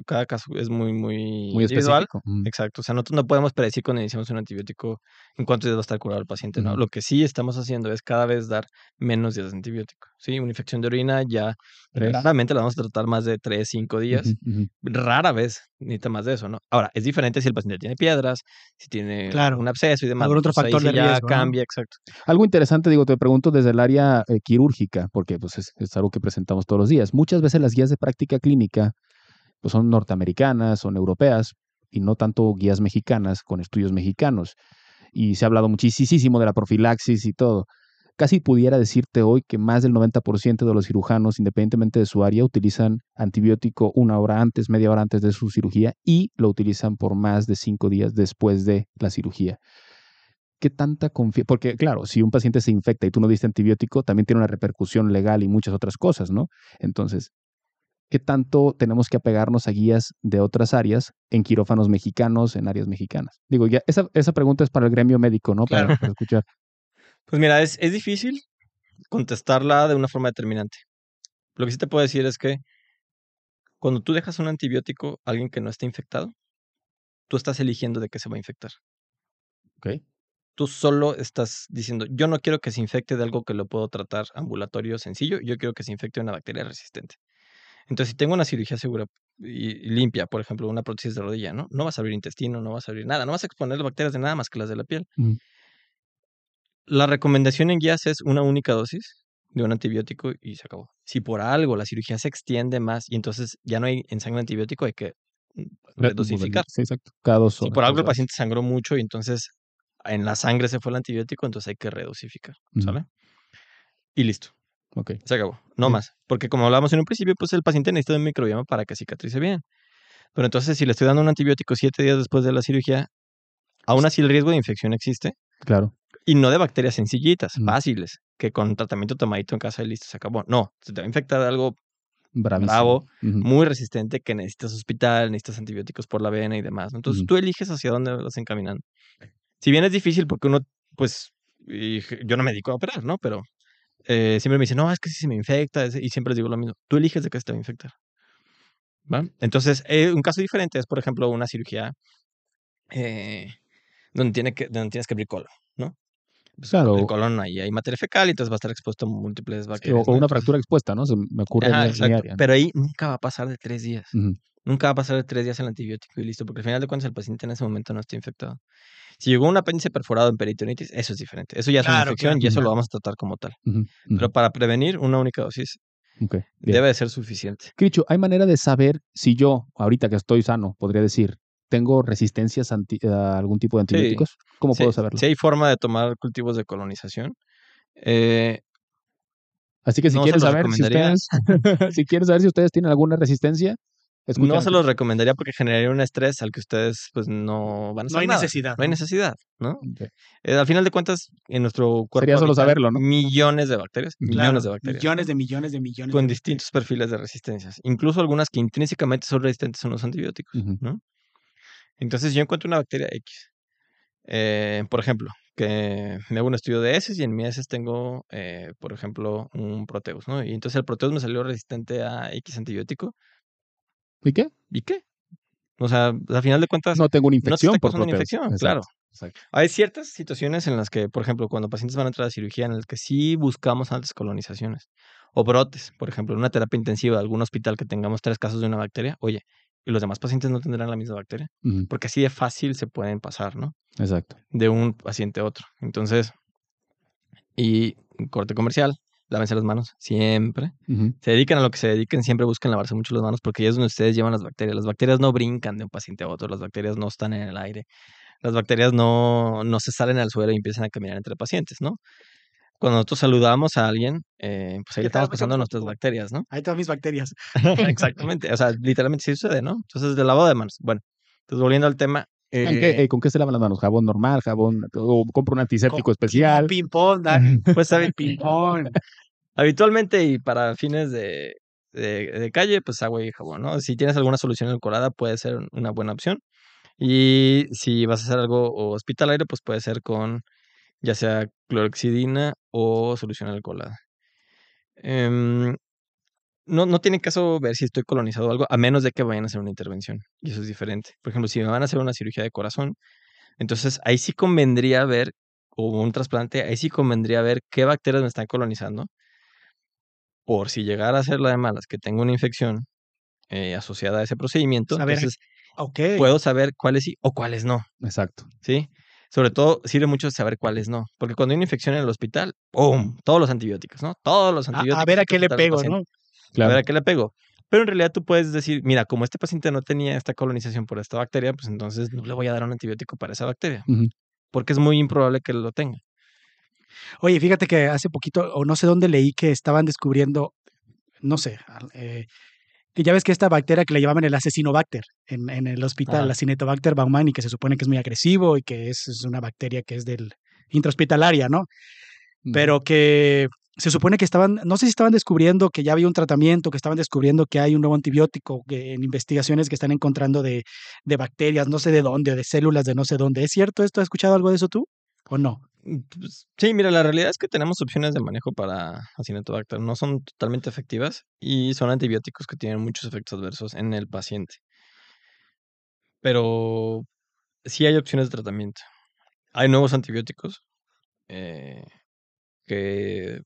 cada caso es muy, muy, Muy individual. específico. Exacto, o sea, nosotros no podemos predecir cuando iniciamos un antibiótico en cuántos días va a estar curado el paciente, ¿no? Lo que sí estamos haciendo es cada vez dar menos días de antibiótico, ¿sí? Una infección de orina ya Tres. raramente la vamos a tratar más de 3, 5 días, rara vez necesita más de eso, ¿no? Ahora, es diferente si el paciente tiene piedras, si tiene Claro. un absceso y demás. Algún otro pues ahí factor de ya riesgo, ¿no? cambia, exacto. Algo interesante, digo, te pregunto desde el área eh, quirúrgica, porque pues, es, es algo que presentamos todos los días. Muchas veces las guías de práctica clínica pues, son norteamericanas, son europeas, y no tanto guías mexicanas con estudios mexicanos. Y se ha hablado muchísimo de la profilaxis y todo. Casi pudiera decirte hoy que más del 90% de los cirujanos, independientemente de su área, utilizan antibiótico una hora antes, media hora antes de su cirugía y lo utilizan por más de cinco días después de la cirugía. ¿Qué tanta confianza? Porque, claro, si un paciente se infecta y tú no diste antibiótico, también tiene una repercusión legal y muchas otras cosas, ¿no? Entonces, ¿qué tanto tenemos que apegarnos a guías de otras áreas en quirófanos mexicanos, en áreas mexicanas? Digo, ya esa, esa pregunta es para el gremio médico, ¿no? Para, para escuchar. Pues mira, es, es difícil contestarla de una forma determinante. Lo que sí te puedo decir es que cuando tú dejas un antibiótico a alguien que no está infectado, tú estás eligiendo de qué se va a infectar. Ok. Tú solo estás diciendo, yo no quiero que se infecte de algo que lo puedo tratar ambulatorio sencillo, yo quiero que se infecte de una bacteria resistente. Entonces, si tengo una cirugía segura y, limpia, por ejemplo, una prótesis de rodilla, ¿no? No vas a abrir intestino, no vas a abrir nada, no vas a exponer las bacterias de nada más que las de la piel. Ujú. La recomendación en guías es una única dosis de un antibiótico y se acabó. Si por algo la cirugía se extiende más y entonces ya no hay en sangre antibiótico, hay que mm, redosificar. Sí, exacto. Cada dos Si horas, por algo el paciente sangró mucho y entonces en la sangre se fue el antibiótico, entonces hay que redosificar. ¿sale? Y listo, Ok. se acabó, no Sí. más. Porque como hablábamos en un principio, pues el paciente necesita un microbioma para que cicatrice bien. Pero entonces si le estoy dando un antibiótico siete días después de la cirugía, aún así el riesgo de infección existe. Claro. Y no de bacterias sencillitas, Ujú. fáciles, que con tratamiento tomadito en casa y listo, se acabó. No, se te va a infectar de algo Bravísimo. bravo, muy resistente, que necesitas hospital, necesitas antibióticos por la vena y demás. ¿no? Entonces Ujú. tú eliges hacia dónde vas encaminando. Si bien es difícil porque uno, pues, y yo no me dedico a operar, ¿no? Pero eh, siempre me dicen, no, es que si se me infecta, y siempre les digo lo mismo, tú eliges de qué se te va a infectar. ¿Va? Entonces, eh, un caso diferente es, por ejemplo, una cirugía eh, donde, tiene que, donde tienes que abrir colon. Pues, Claro. El colon ahí hay materia fecal y entonces va a estar expuesto a múltiples bacterias. o, o ¿no? una fractura expuesta, ¿no? Se me ocurre en ajá, mi- área, ¿no? Pero ahí nunca va a pasar de tres días. Nunca va a pasar de tres días el antibiótico y listo, porque al final de cuentas el paciente en ese momento no está infectado. Si llegó un apéndice perforado en peritonitis, eso es diferente. Eso ya es una infección claro, y eso lo vamos a tratar como tal. Pero para prevenir, una única dosis debe de ser suficiente. Cricho, ¿hay manera de saber si yo, ahorita que estoy sano, podría decir, tengo resistencias anti- a algún tipo de antibióticos? ¿Cómo Sí, puedo saberlo? Si hay forma de tomar cultivos de colonización, eh, Así que si no los saber si recomendaría. ustedes, si quieres saber si ustedes tienen alguna resistencia, escuchen no se los recomendaría porque generaría un estrés al que ustedes pues no van a No hacer hay nada. necesidad. No hay ¿no? necesidad, ¿no? Eh, al final de cuentas, en nuestro cuerpo Sería solo saberlo, ¿no? millones de bacterias, Claro, millones de bacterias. Millones de millones de millones. con de distintos perfiles de resistencias, incluso algunas que intrínsecamente son resistentes a los antibióticos. ¿no? Entonces yo encuentro una bacteria X, eh, por ejemplo, que me hago un estudio de heces y en mi heces tengo, eh, por ejemplo, un proteus, ¿no? Y entonces el proteus me salió resistente a X antibiótico, ¿Y qué? ¿y qué? O sea, al final de cuentas, No tengo una no infección está por una infección, Exacto. claro. Exacto. Hay ciertas situaciones en las que, por ejemplo, cuando pacientes van a entrar a cirugía, en las que sí buscamos altas colonizaciones o brotes, por ejemplo, en una terapia intensiva de algún hospital que tengamos tres casos de una bacteria, oye, y los demás pacientes no tendrán la misma bacteria, porque así de fácil se pueden pasar, ¿no? Exacto. De un paciente a otro. Entonces, y corte comercial, lávense las manos siempre. Se dedican a lo que se dediquen, siempre busquen lavarse mucho las manos porque ahí es donde ustedes llevan las bacterias. Las bacterias no brincan de un paciente a otro, las bacterias no están en el aire, las bacterias no, no se salen al suelo y empiezan a caminar entre pacientes, ¿no? Cuando nosotros saludamos a alguien, eh, pues ahí ¿Qué le estamos pasando nuestras bacterias, ¿no? Ahí están mis bacterias. Exactamente, o sea, literalmente sí sucede, ¿no? Entonces, del lavado de manos. Bueno, entonces volviendo al tema. ¿Con, qué, eh, eh, ¿Con qué se lavan las manos? ¿Jabón normal? ¿Jabón? ¿O compro un antiséptico Co- especial? Ping-pong, Dani. pues habi- Ping-pong. habitualmente y para fines de, de, de calle, pues agua y jabón, ¿no? Si tienes alguna solución alcoholada, puede ser una buena opción. Y si vas a hacer algo hospitalario, pues puede ser con ya sea clorexidina o solución alcoholada. Em, no, no tiene caso ver si estoy colonizado o algo, a menos de que vayan a hacer una intervención. Y eso es diferente. Por ejemplo, si me van a hacer una cirugía de corazón, entonces ahí sí convendría ver, o un trasplante, ahí sí convendría ver qué bacterias me están colonizando. Por si llegara a ser la de malas, que tengo una infección eh, asociada a ese procedimiento, Saber- entonces puedo saber cuáles sí o cuáles no. Exacto. ¿sí? Sobre todo sirve mucho saber cuáles no, porque cuando hay una infección en el hospital, ¡pum! Todos los antibióticos, ¿no? Todos los antibióticos. a ver a qué le pego, ¿no? A ver a qué le pego. Pero en realidad tú puedes decir, mira, como este paciente no tenía esta colonización por esta bacteria, pues entonces no le voy a dar un antibiótico para esa bacteria, porque es muy improbable que lo tenga. Oye, fíjate que hace poquito, o no sé dónde leí que estaban descubriendo, no sé, eh, que ya ves que esta bacteria que le llamaban el asesinobacter en, en el hospital, la Cinetobacter baumannii, que se supone que es muy agresivo y que es, es una bacteria que es del intrahospitalaria, ¿no? Pero que se supone que estaban, no sé si estaban descubriendo que ya había un tratamiento, que estaban descubriendo que hay un nuevo antibiótico, que en investigaciones que están encontrando de, de bacterias, no sé de dónde, de células de no sé dónde. ¿Es cierto esto? ¿Has escuchado algo de eso tú? ¿O no? Pues, sí, mira, la realidad es que tenemos opciones de manejo para Acinetobacter. No son totalmente efectivas y son antibióticos que tienen muchos efectos adversos en el paciente. Pero sí hay opciones de tratamiento. Hay nuevos antibióticos eh, que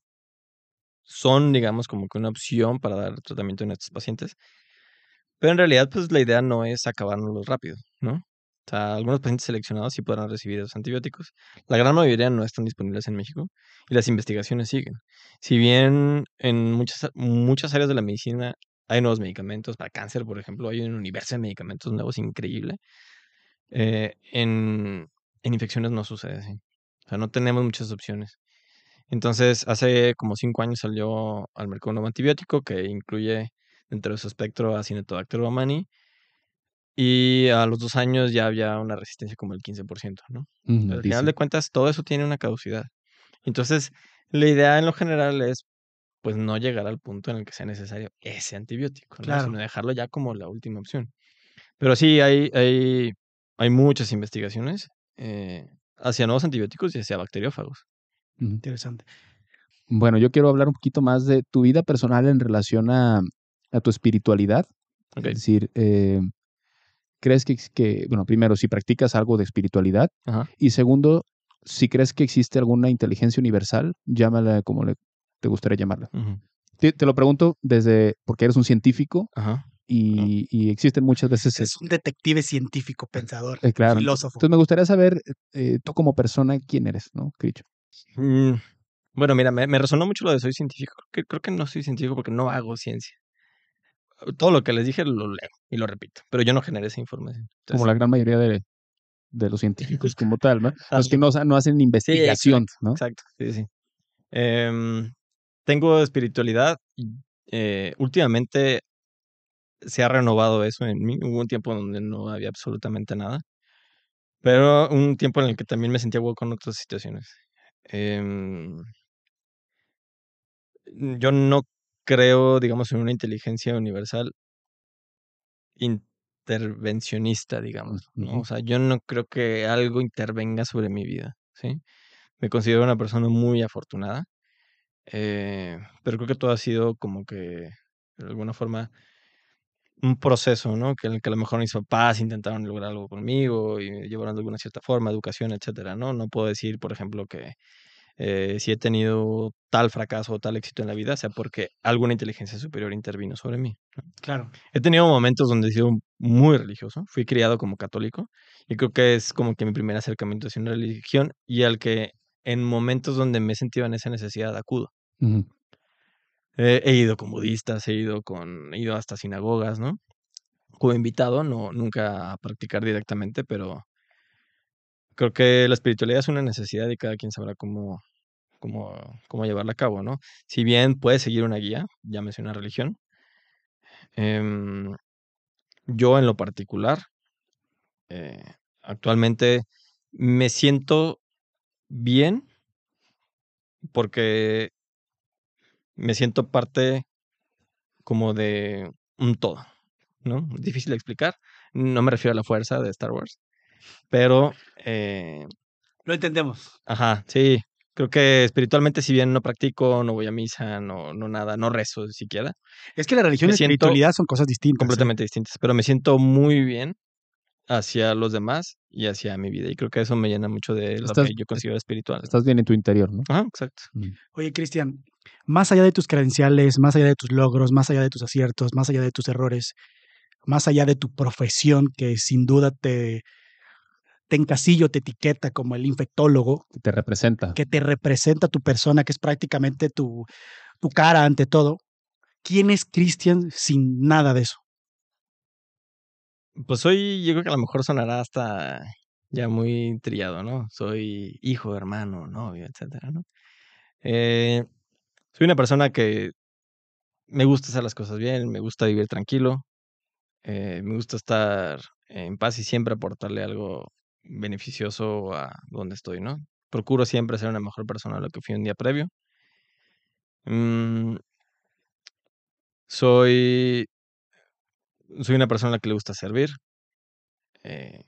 son, digamos, como que una opción para dar tratamiento en estos pacientes. Pero en realidad, pues la idea no es acabárnoslos rápido, ¿no? O sea, algunos pacientes seleccionados sí podrán recibir esos antibióticos. La gran mayoría no están disponibles en México y las investigaciones siguen. Si bien en muchas, muchas áreas de la medicina hay nuevos medicamentos, para cáncer, por ejemplo, hay un universo de medicamentos nuevos increíble, eh, en, en infecciones no sucede así. O sea, no tenemos muchas opciones. Entonces, hace como cinco años salió al mercado un nuevo antibiótico que incluye dentro de su espectro a Cinetobacter baumannii y a los dos años ya había una resistencia como el 15%, ¿no? Al final dice. de cuentas, todo eso tiene una caducidad. Entonces, la idea en lo general es, pues, no llegar al punto en el que sea necesario ese antibiótico, ¿no? Claro. Sino dejarlo ya como la última opción. Pero sí, hay, hay, hay muchas investigaciones eh, hacia nuevos antibióticos y hacia bacteriófagos. Interesante. Bueno, yo quiero hablar un poquito más de tu vida personal en relación a, a tu espiritualidad. Ok. Es decir, eh, ¿crees que, que, bueno, primero, si practicas algo de espiritualidad Ajá. y segundo, si crees que existe alguna inteligencia universal, llámala como le, te gustaría llamarla. Te, te lo pregunto desde, porque eres un científico Ajá. y, y existen muchas veces... Es un detective científico, pensador, eh, claro, filósofo. Entonces me gustaría saber, eh, tú como persona, quién eres, ¿no, Cricho? Mm, Bueno, mira, me, me resonó mucho lo de soy científico. Creo que, creo que no soy científico porque no hago ciencia. Todo lo que les dije lo leo y lo repito, pero yo no generé esa información. Como la gran mayoría de, de los científicos como tal, ¿no? Los que no, no hacen investigación, exacto, ¿no? Exacto, sí, sí. Em, tengo espiritualidad. eh, últimamente se ha renovado eso en mí. Hubo un tiempo donde no había absolutamente nada. Pero un tiempo en el que también me sentía hueco en otras situaciones. Em, yo no creo, digamos, en una inteligencia universal intervencionista, digamos, ¿no? O sea, yo no creo que algo intervenga sobre mi vida, ¿sí? Me considero una persona muy afortunada, eh, pero creo que todo ha sido como que, de alguna forma, un proceso, ¿no? Que, en el que a lo mejor mis papás intentaron lograr algo conmigo y me llevaron de alguna cierta forma, educación, etcétera, ¿no? No puedo decir, por ejemplo, que eh, si he tenido tal fracaso o tal éxito en la vida, sea porque alguna inteligencia superior intervino sobre mí. ¿no? Claro. He tenido momentos donde he sido muy religioso, fui criado como católico y creo que es como que mi primer acercamiento hacia una religión y al que en momentos donde me he sentido en esa necesidad acudo. Ujú. Eh, he ido con budistas, he ido con, he ido hasta sinagogas, ¿no? Como invitado, no, nunca a practicar directamente, pero creo que la espiritualidad es una necesidad y cada quien sabrá cómo, cómo, cómo llevarla a cabo, ¿no? Si bien puedes seguir una guía, llámese una religión, em, yo en lo particular, eh, actualmente me siento bien porque me siento parte como de un todo, ¿no? Difícil de explicar. No me refiero a la fuerza de Star Wars, pero, eh, Lo entendemos. ajá, sí. Creo que espiritualmente, si bien no practico, no voy a misa, no, no nada, no rezo siquiera, Es que la religión y la espiritualidad son cosas distintas. ¿eh? completamente distintas, pero me siento muy bien hacia los demás y hacia mi vida. Y creo que eso me llena mucho de lo Estás- que yo considero espiritual. Estás bien en tu interior, ¿no? Ajá, exacto. Oye, Cristian, más allá de tus credenciales, más allá de tus logros, más allá de tus aciertos, más allá de tus errores, más allá de tu profesión, que sin duda te, te encasillo, te etiqueta como el infectólogo, Te representa. que te representa tu persona, que es prácticamente tu, tu cara ante todo. ¿Quién es Cristian sin nada de eso? Pues soy, yo creo que a lo mejor sonará hasta ya muy trillado, ¿no? Soy hijo, hermano, novio, etcétera, ¿no? Eh, soy una persona que me gusta hacer las cosas bien, me gusta vivir tranquilo, eh, me gusta estar en paz y siempre aportarle algo beneficioso a donde estoy, ¿no? Procuro siempre ser una mejor persona de lo que fui un día previo. Mm, soy, soy una persona a la que le gusta servir. eh,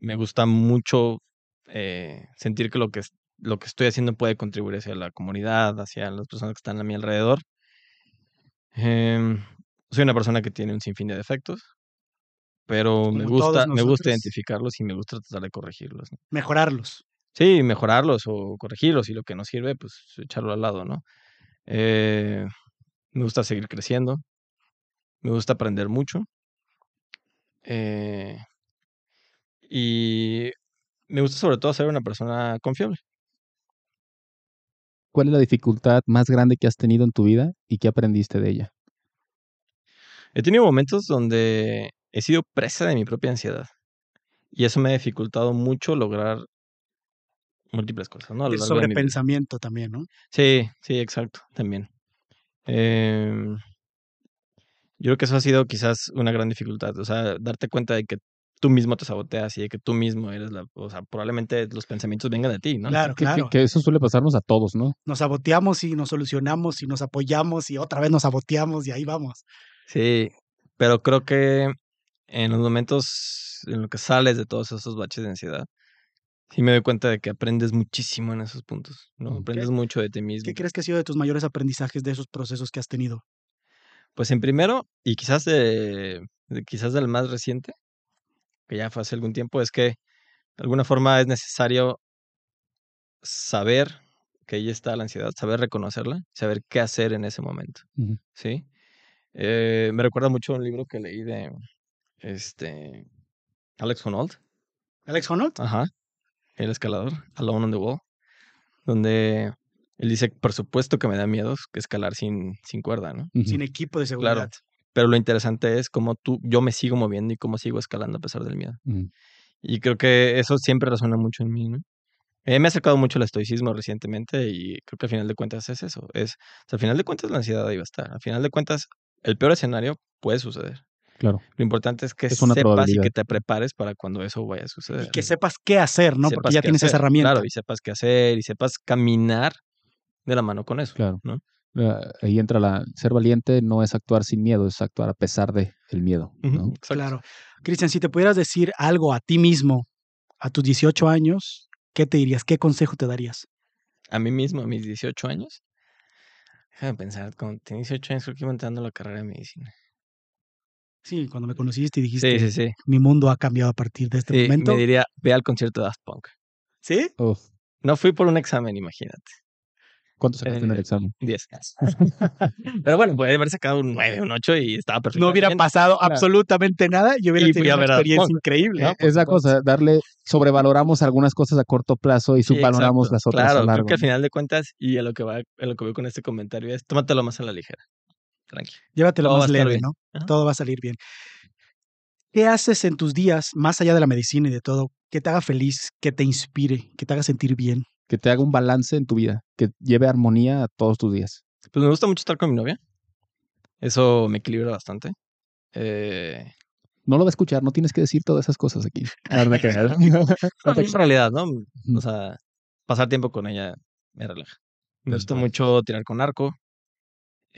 me gusta mucho eh, sentir que lo que, lo que estoy haciendo puede contribuir hacia la comunidad, hacia las personas que están a mi alrededor. Em, soy una persona que tiene un sinfín de defectos, pero me Como gusta, me gusta identificarlos y me gusta tratar de corregirlos. ¿no? Mejorarlos. Sí, mejorarlos o corregirlos y lo que no sirve, pues echarlo al lado, ¿no? Eh, me gusta seguir creciendo, me gusta aprender mucho eh, y me gusta sobre todo ser una persona confiable. ¿Cuál es la dificultad más grande que has tenido en tu vida y qué aprendiste de ella? He tenido momentos donde he sido presa de mi propia ansiedad y eso me ha dificultado mucho lograr múltiples cosas, ¿no? A lo El sobrepensamiento también, ¿no? Sí, sí, exacto, también. Em, yo creo que eso ha sido quizás una gran dificultad, o sea, darte cuenta de que tú mismo te saboteas y de que tú mismo eres la, o sea, probablemente los pensamientos vengan de ti, ¿no? Claro, Que, que- claro. que eso suele pasarnos a todos, ¿no? Nos saboteamos y nos solucionamos y nos apoyamos y otra vez nos saboteamos y ahí vamos. Sí, pero creo que en los momentos en los que sales de todos esos baches de ansiedad, sí me doy cuenta de que aprendes muchísimo en esos puntos, ¿no? Aprendes mucho de ti mismo. ¿Qué crees que ha sido de tus mayores aprendizajes de esos procesos que has tenido? Pues en primero, y quizás de, de- quizás del más reciente, que ya fue hace algún tiempo, es que de alguna forma es necesario saber que ahí está la ansiedad, saber reconocerla, saber qué hacer en ese momento. ¿sí? Eh, me recuerda mucho un libro que leí de este Alex Honnold, Alex Honnold. ajá, el escalador, Alone on the Wall, donde él dice, por supuesto que me da miedo que escalar sin, sin cuerda, ¿no? Sin equipo de seguridad. Claro. Pero lo interesante es cómo tú, yo me sigo moviendo y cómo sigo escalando a pesar del miedo. Y creo que eso siempre resuena mucho en mí, ¿no? Eh, me ha acercado mucho al estoicismo recientemente y creo que al final de cuentas es eso. Es, o sea, al final de cuentas la ansiedad ahí va a estar. Al final de cuentas, el peor escenario puede suceder. Claro. Lo importante es que Es una sepas y que te prepares para cuando eso vaya a suceder. Y que sepas qué hacer, ¿no? Porque ya tienes esa herramienta. Claro, y sepas qué hacer y sepas caminar de la mano con eso. Claro. ¿no? Ah, Ahí entra la ser valiente, no es actuar sin miedo, es actuar a pesar de el miedo. Claro. Cristian, si te pudieras decir algo a ti mismo a tus 18 años, ¿qué te dirías? ¿Qué consejo te darías? a mí mismo, a mis 18 años. Déjame pensar, cuando tenía 18 años creo que iba entrando a la carrera de medicina. Sí, cuando me conociste y dijiste, Sí, sí, sí. mi mundo ha cambiado a partir de este momento. me diría, ve al concierto de Daft Punk. ¿Sí? Uf, No fui por un examen, imagínate. ¿Cuánto sacaste en el Eh, examen? 10. Pero bueno, puede haber sacado un 9, un 8 y estaba perfecto. No hubiera pasado Claro. absolutamente nada y hubiera Y tenido una experiencia Punk, increíble. ¿no? ¿no? Es la cosa, darle, sobrevaloramos algunas cosas a corto plazo y subvaloramos las otras Claro, a largo. creo que al final de cuentas, y a lo que va, a lo que veo con este comentario es, tómatelo más a la ligera. Tranqui. Llévatelo Todo más leve, bien. ¿no? Ajá. Todo va a salir bien. ¿Qué haces en tus días, más allá de la medicina y de todo, que te haga feliz, que te inspire, que te haga sentir bien? Que te haga un balance en tu vida, que lleve armonía a todos tus días. Pues me gusta mucho estar con mi novia. Eso me equilibra bastante. Eh, No lo va a escuchar, no tienes que decir todas esas cosas aquí. A ver, me creas. no, es realidad, ¿no? O sea, pasar tiempo con ella me relaja. Me gusta mucho tirar con arco.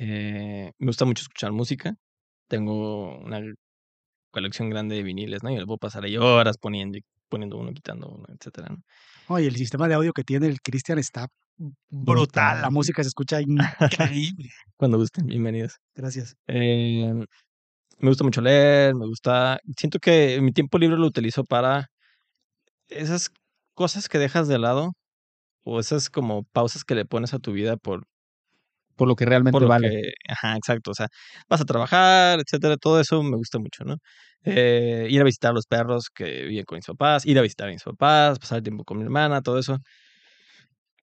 Eh, me gusta mucho escuchar música. Tengo una colección grande de viniles, ¿no? Y le puedo pasar ahí horas poniendo, poniendo uno, quitando uno, etcétera, ¿no? Oye, el sistema de audio que tiene el Cristian está brutal. La música se escucha increíble. Cuando gusten, bienvenidos. Gracias. Eh, me gusta mucho leer, me gusta. Siento que mi tiempo libre lo utilizo para esas cosas que dejas de lado o esas como pausas que le pones a tu vida por, Por lo que realmente por lo vale. que. Ajá, exacto. O sea, vas a trabajar, etcétera. Todo eso me gusta mucho, ¿no? Eh, ir a visitar a los perros que viven con mis papás, ir a visitar a mis papás, pasar tiempo con mi hermana, todo eso.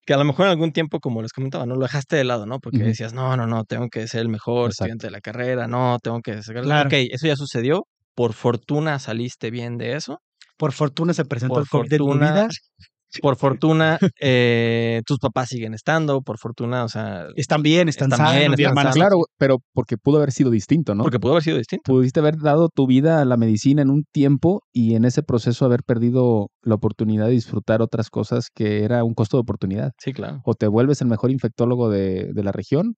Que a lo mejor en algún tiempo, como les comentaba, no lo dejaste de lado, ¿no? Porque decías, no, no, no, tengo que ser el mejor Exacto. estudiante de la carrera, no, tengo que sacar. Claro. Ok, eso ya sucedió. Por fortuna saliste bien de eso. Por fortuna se presentó Por el COVID de tu fortuna, vida. Por fortuna, eh, tus papás siguen estando. Por fortuna, o sea, Están bien, están, Están bien, están hermana. sanos. Claro, pero porque pudo haber sido distinto, ¿no? porque pudo haber sido distinto. Pudiste haber dado tu vida a la medicina en un tiempo y en ese proceso haber perdido la oportunidad de disfrutar otras cosas que era un costo de oportunidad. Sí, claro. O te vuelves el mejor infectólogo de, de la región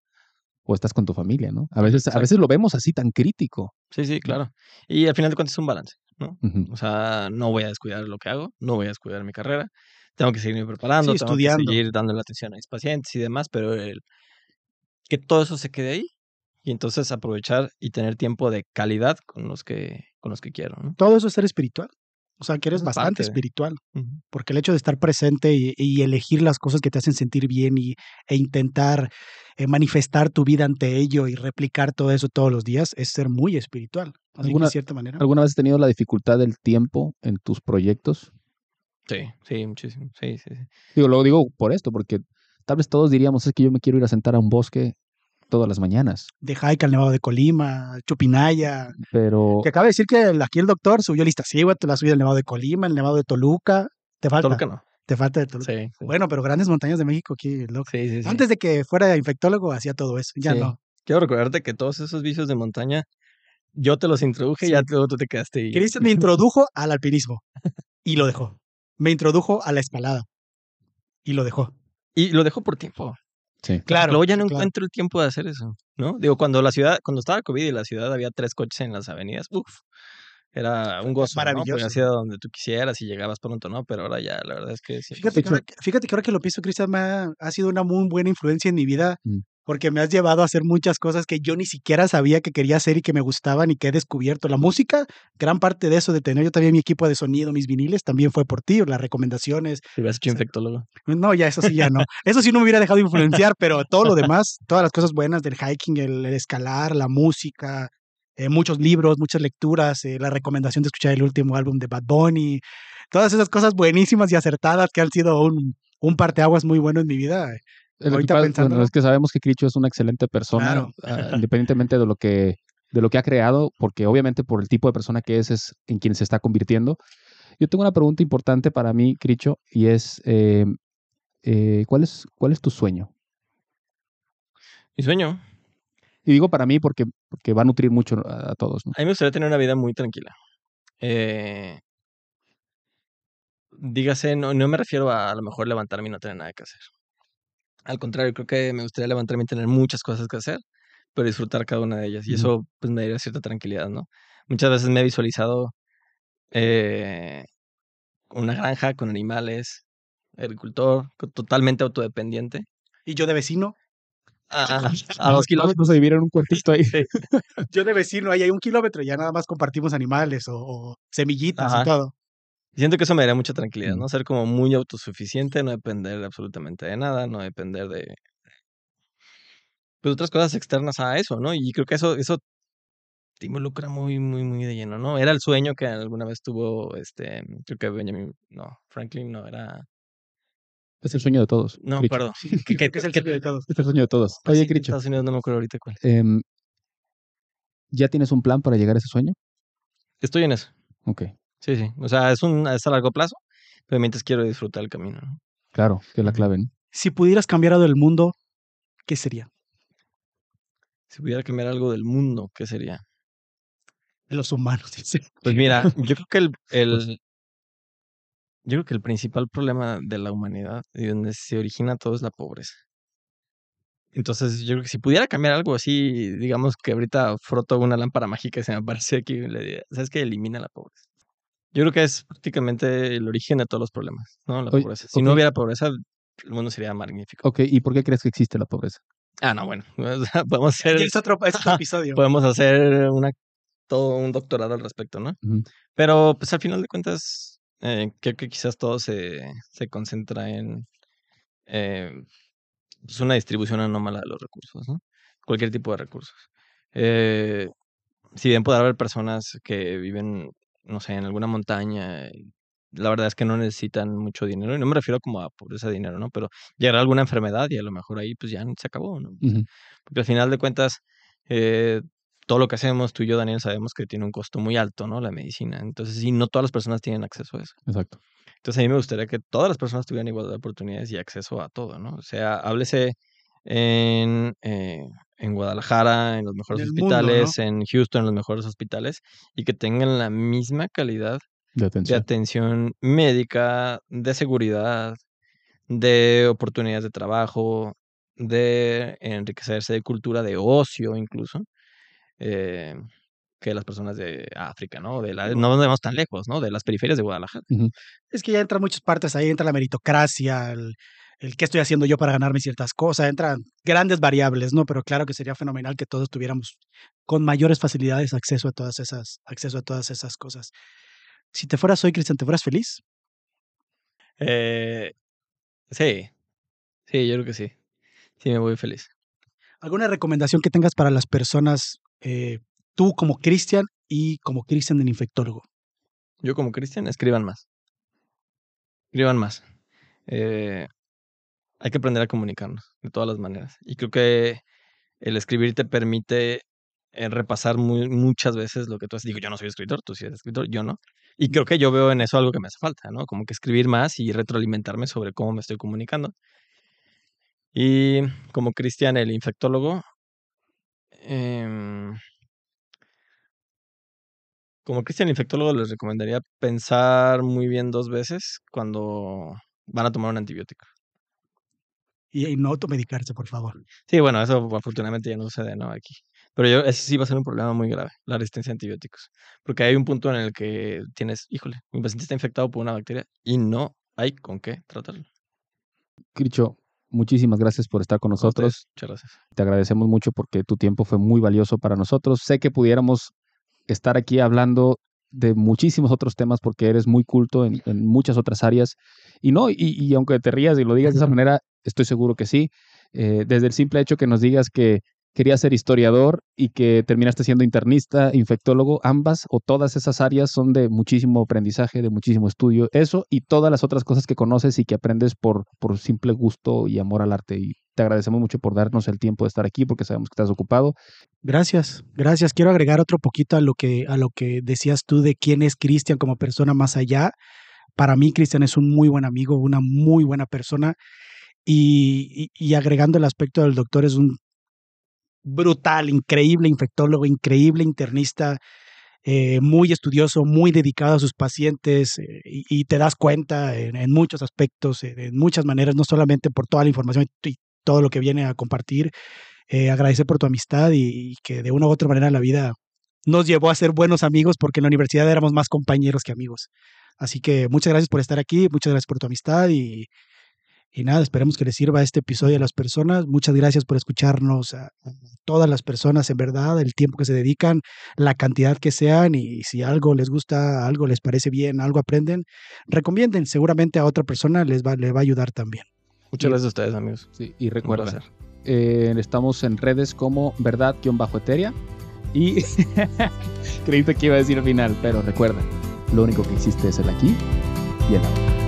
o estás con tu familia, ¿no? A veces, a veces lo vemos así tan crítico. Sí, sí, claro. Y al final de cuentas es un balance, ¿no? O sea, no voy a descuidar lo que hago, no voy a descuidar mi carrera. Tengo que seguirme preparando, Sí, tengo estudiando. que seguir dándole atención a mis pacientes y demás, pero el, que todo eso se quede ahí y entonces aprovechar y tener tiempo de calidad con los que, con los que quiero, ¿no? Todo eso es ser espiritual. O sea, que eres Es bastante de- espiritual. Porque el hecho de estar presente y, y elegir las cosas que te hacen sentir bien y, e intentar eh, manifestar tu vida ante ello y replicar todo eso todos los días es ser muy espiritual. ¿Alguna- de cierta manera. ¿Alguna vez has tenido la dificultad del tiempo en tus proyectos? Sí, sí, muchísimo. Sí, sí, sí. Digo, lo digo por esto, porque tal vez todos diríamos, es que yo me quiero ir a sentar a un bosque todas las mañanas, De hike al Nevado de Colima, Chupinaya. pero Que acaba de decir que el- aquí el doctor subió lista. Sí, güey, te la subí al Nevado de Colima, el Nevado de Toluca. Te falta. Toluca no. Te falta de Toluca. Sí, sí. Bueno, pero grandes montañas de México aquí, loco. Sí, sí, sí. Antes de que fuera infectólogo hacía todo eso. Ya Sí. no. Quiero recordarte que todos esos vicios de montaña, yo te los introduje Sí. y ya luego tú te quedaste ahí. Cristian me introdujo al alpinismo y lo dejó. Me introdujo a la escalada y lo dejó. Y lo dejo por tiempo. sí. Claro. Luego ya no claro. encuentro el tiempo de hacer eso, ¿no? Digo, cuando la ciudad, cuando estaba COVID y la ciudad había tres coches en las avenidas, uff, era un gozo, ¿no? maravilloso. Podías ir a donde tú quisieras y llegabas pronto, ¿no? Pero ahora ya, la verdad es que sí. Fíjate que, ahora, que- fíjate que ahora que lo pienso, Cristian, ha sido una muy buena influencia en mi vida Mm. Porque me has llevado a hacer muchas cosas que yo ni siquiera sabía que quería hacer y que me gustaban y que he descubierto. La música, gran parte de eso, de tener yo también mi equipo de sonido, mis viniles, también fue por ti, las recomendaciones. Si hubieras hecho infectólogo. No, ya eso sí, ya no. Eso sí no me hubiera dejado influenciar, pero todo lo demás, todas las cosas buenas del hiking, el, el escalar, la música, eh, muchos libros, muchas lecturas, eh, la recomendación de escuchar el último álbum de Bad Bunny, todas esas cosas buenísimas y acertadas que han sido un, un parteaguas muy bueno en mi vida. eh. Pensándolo. bueno, es que sabemos que Cricho es una excelente persona, Claro. ah, independientemente de lo que de lo que ha creado, porque obviamente por el tipo de persona que es, es en quien se está convirtiendo. Yo tengo una pregunta importante para mí, Cricho, y es, eh, eh, ¿cuál es cuál es tu sueño? Mi sueño, Y digo para mí porque, porque va a nutrir mucho a, a todos, ¿no? a mí me gustaría tener una vida muy tranquila. Eh, dígase, no, no me refiero a a lo mejor levantarme y no tener nada que hacer. Al contrario, creo que me gustaría levantarme y tener muchas cosas que hacer, pero disfrutar cada una de ellas. Y eso pues me daría cierta tranquilidad, ¿no? Muchas veces me he visualizado eh, una granja con animales, agricultor, totalmente autodependiente. Y yo de vecino, a, A dos kilómetros a vivir en un cuartito ahí. Yo de vecino, ahí hay un kilómetro, ya nada más compartimos animales o, o semillitas Ajá. y todo. Siento que eso me daría mucha tranquilidad. ¿no? Ser como muy autosuficiente, no depender absolutamente de nada, no depender de pues otras cosas externas a eso, ¿no? Y creo que eso, eso te involucra muy, muy, muy de lleno, ¿no? Era el sueño que alguna vez tuvo este, creo que Benjamin, no, Franklin, no, era, Es el sueño de todos. no, Cricho. perdón. Es el sueño de todos. Es el sueño de todos. Oye, Cricho, Estados Unidos, no me acuerdo ahorita cuál. em, ¿ya tienes un plan para llegar a ese sueño? Estoy en eso. Ok, Sí, sí. O sea, es un es a largo plazo, pero mientras quiero disfrutar el camino, ¿no? claro, que es la clave. ¿no? Si pudieras cambiar algo del mundo, ¿qué sería? Si pudiera cambiar algo del mundo, ¿qué sería? De los humanos, dice. Pues mira, yo creo que el, el yo creo que el principal problema de la humanidad y donde se origina todo es la pobreza. Entonces, yo creo que si pudiera cambiar algo así, digamos que ahorita froto una lámpara mágica y se me aparece aquí y le diría, ¿sabes qué? Elimina la pobreza. Yo creo que es prácticamente el origen de todos los problemas, ¿no? La Oye, pobreza. Si no hubiera pobreza, el mundo sería magnífico. Ok, ¿y por qué crees que existe la pobreza? Ah, no, bueno. podemos hacer, es otro, es otro Ajá, episodio. podemos hacer una, todo un doctorado al respecto, ¿no? Pero pues al final de cuentas, eh, creo que quizás todo se, se concentra en eh, pues una distribución anómala de los recursos, ¿no? Cualquier tipo de recursos. Eh, si bien puede haber personas que viven, no sé, en alguna montaña, la verdad es que no necesitan mucho dinero, y no me refiero como a pobreza de dinero, ¿no? Pero llegará alguna enfermedad y a lo mejor ahí pues ya se acabó, ¿no? Ujú. Porque al final de cuentas, eh, todo lo que hacemos, tú y yo, Daniel, sabemos que tiene un costo muy alto, ¿no? La medicina. Entonces, sí, no todas las personas tienen acceso a eso. Exacto. Entonces, a mí me gustaría que todas las personas tuvieran igualdad de oportunidades y acceso a todo, ¿no? O sea, háblese en, eh, en Guadalajara, en los mejores mundo, hospitales, en Houston, en los mejores hospitales, y que tengan la misma calidad De de atención. médica, de seguridad, de oportunidades de trabajo, de enriquecerse de cultura, de ocio incluso, eh, que las personas de África, ¿no? De la, no nos vemos tan lejos, ¿no? De las periferias de Guadalajara. Es que ya entran muchas partes ahí, entra la meritocracia, el, el qué estoy haciendo yo para ganarme ciertas cosas, entran grandes variables, ¿no? Pero claro que sería fenomenal que todos tuviéramos con mayores facilidades acceso a todas esas, acceso a todas esas cosas. Si te fueras hoy, Cristian, ¿te fueras feliz? Eh, sí, sí, yo creo que sí. Sí, me voy feliz. ¿Alguna recomendación que tengas para las personas, eh, tú como Cristian y como Cristian el infectólogo? Yo como Cristian, escriban más. Escriban más. Eh, hay que aprender a comunicarnos de todas las maneras. Y creo que el escribir te permite eh, repasar muchas veces lo que tú haces. Digo, yo no soy escritor, tú sí eres escritor, yo no. Y creo que yo veo en eso algo que me hace falta, ¿no? Como que escribir más y retroalimentarme sobre cómo me estoy comunicando. Y como Cristian, el infectólogo, em, como Cristian infectólogo les recomendaría pensar muy bien dos veces cuando van a tomar un antibiótico. Y, y no automedicarse, por favor. Sí, bueno, eso afortunadamente ya no sucede, ¿no? Aquí. Pero yo, ese sí va a ser un problema muy grave, la resistencia a antibióticos. Porque hay un punto en el que tienes, híjole, mi paciente está infectado por una bacteria y no hay con qué tratarlo. Cricho, muchísimas gracias por estar con nosotros. ustedes, Muchas gracias. Te agradecemos mucho porque tu tiempo fue muy valioso para nosotros. Sé que pudiéramos estar aquí hablando de muchísimos otros temas porque eres muy culto en, en muchas otras áreas. Y no, y, y aunque te rías y lo digas de esa manera, estoy seguro que sí. Eh, desde el simple hecho que nos digas que querías ser historiador y que terminaste siendo internista, infectólogo, ambas o todas esas áreas son de muchísimo aprendizaje, de muchísimo estudio. Eso y todas las otras cosas que conoces y que aprendes por, por simple gusto y amor al arte. Y te agradecemos mucho por darnos el tiempo de estar aquí porque sabemos que estás ocupado. Gracias, gracias. Quiero agregar otro poquito a lo que, a lo que decías tú de quién es Cristian como persona más allá. Para mí, Cristian es un muy buen amigo, una muy buena persona. Y, agregando el aspecto del doctor, es un brutal, increíble infectólogo, increíble internista, eh, muy estudioso, muy dedicado a sus pacientes eh, y, te das cuenta en, muchos aspectos, en muchas maneras, no solamente por toda la información y todo lo que viene a compartir, eh, agradecer por tu amistad y, y que de una u otra manera la vida nos llevó a ser buenos amigos porque en la universidad éramos más compañeros que amigos. Así que muchas gracias por estar aquí, muchas gracias por tu amistad y, Y nada, esperemos que les sirva este episodio a las personas. Muchas gracias por escucharnos a todas las personas, en verdad, el tiempo que se dedican, la cantidad que sean y si algo les gusta, algo les parece bien, algo aprenden, recomienden. Seguramente a otra persona les va, le va a ayudar también. Muchas gracias a ustedes, amigos. Sí, y recuerda, eh, estamos en redes como verdad-eteria y creíste que iba a decir al final, pero recuerda, lo único que existe es el aquí y el ahora.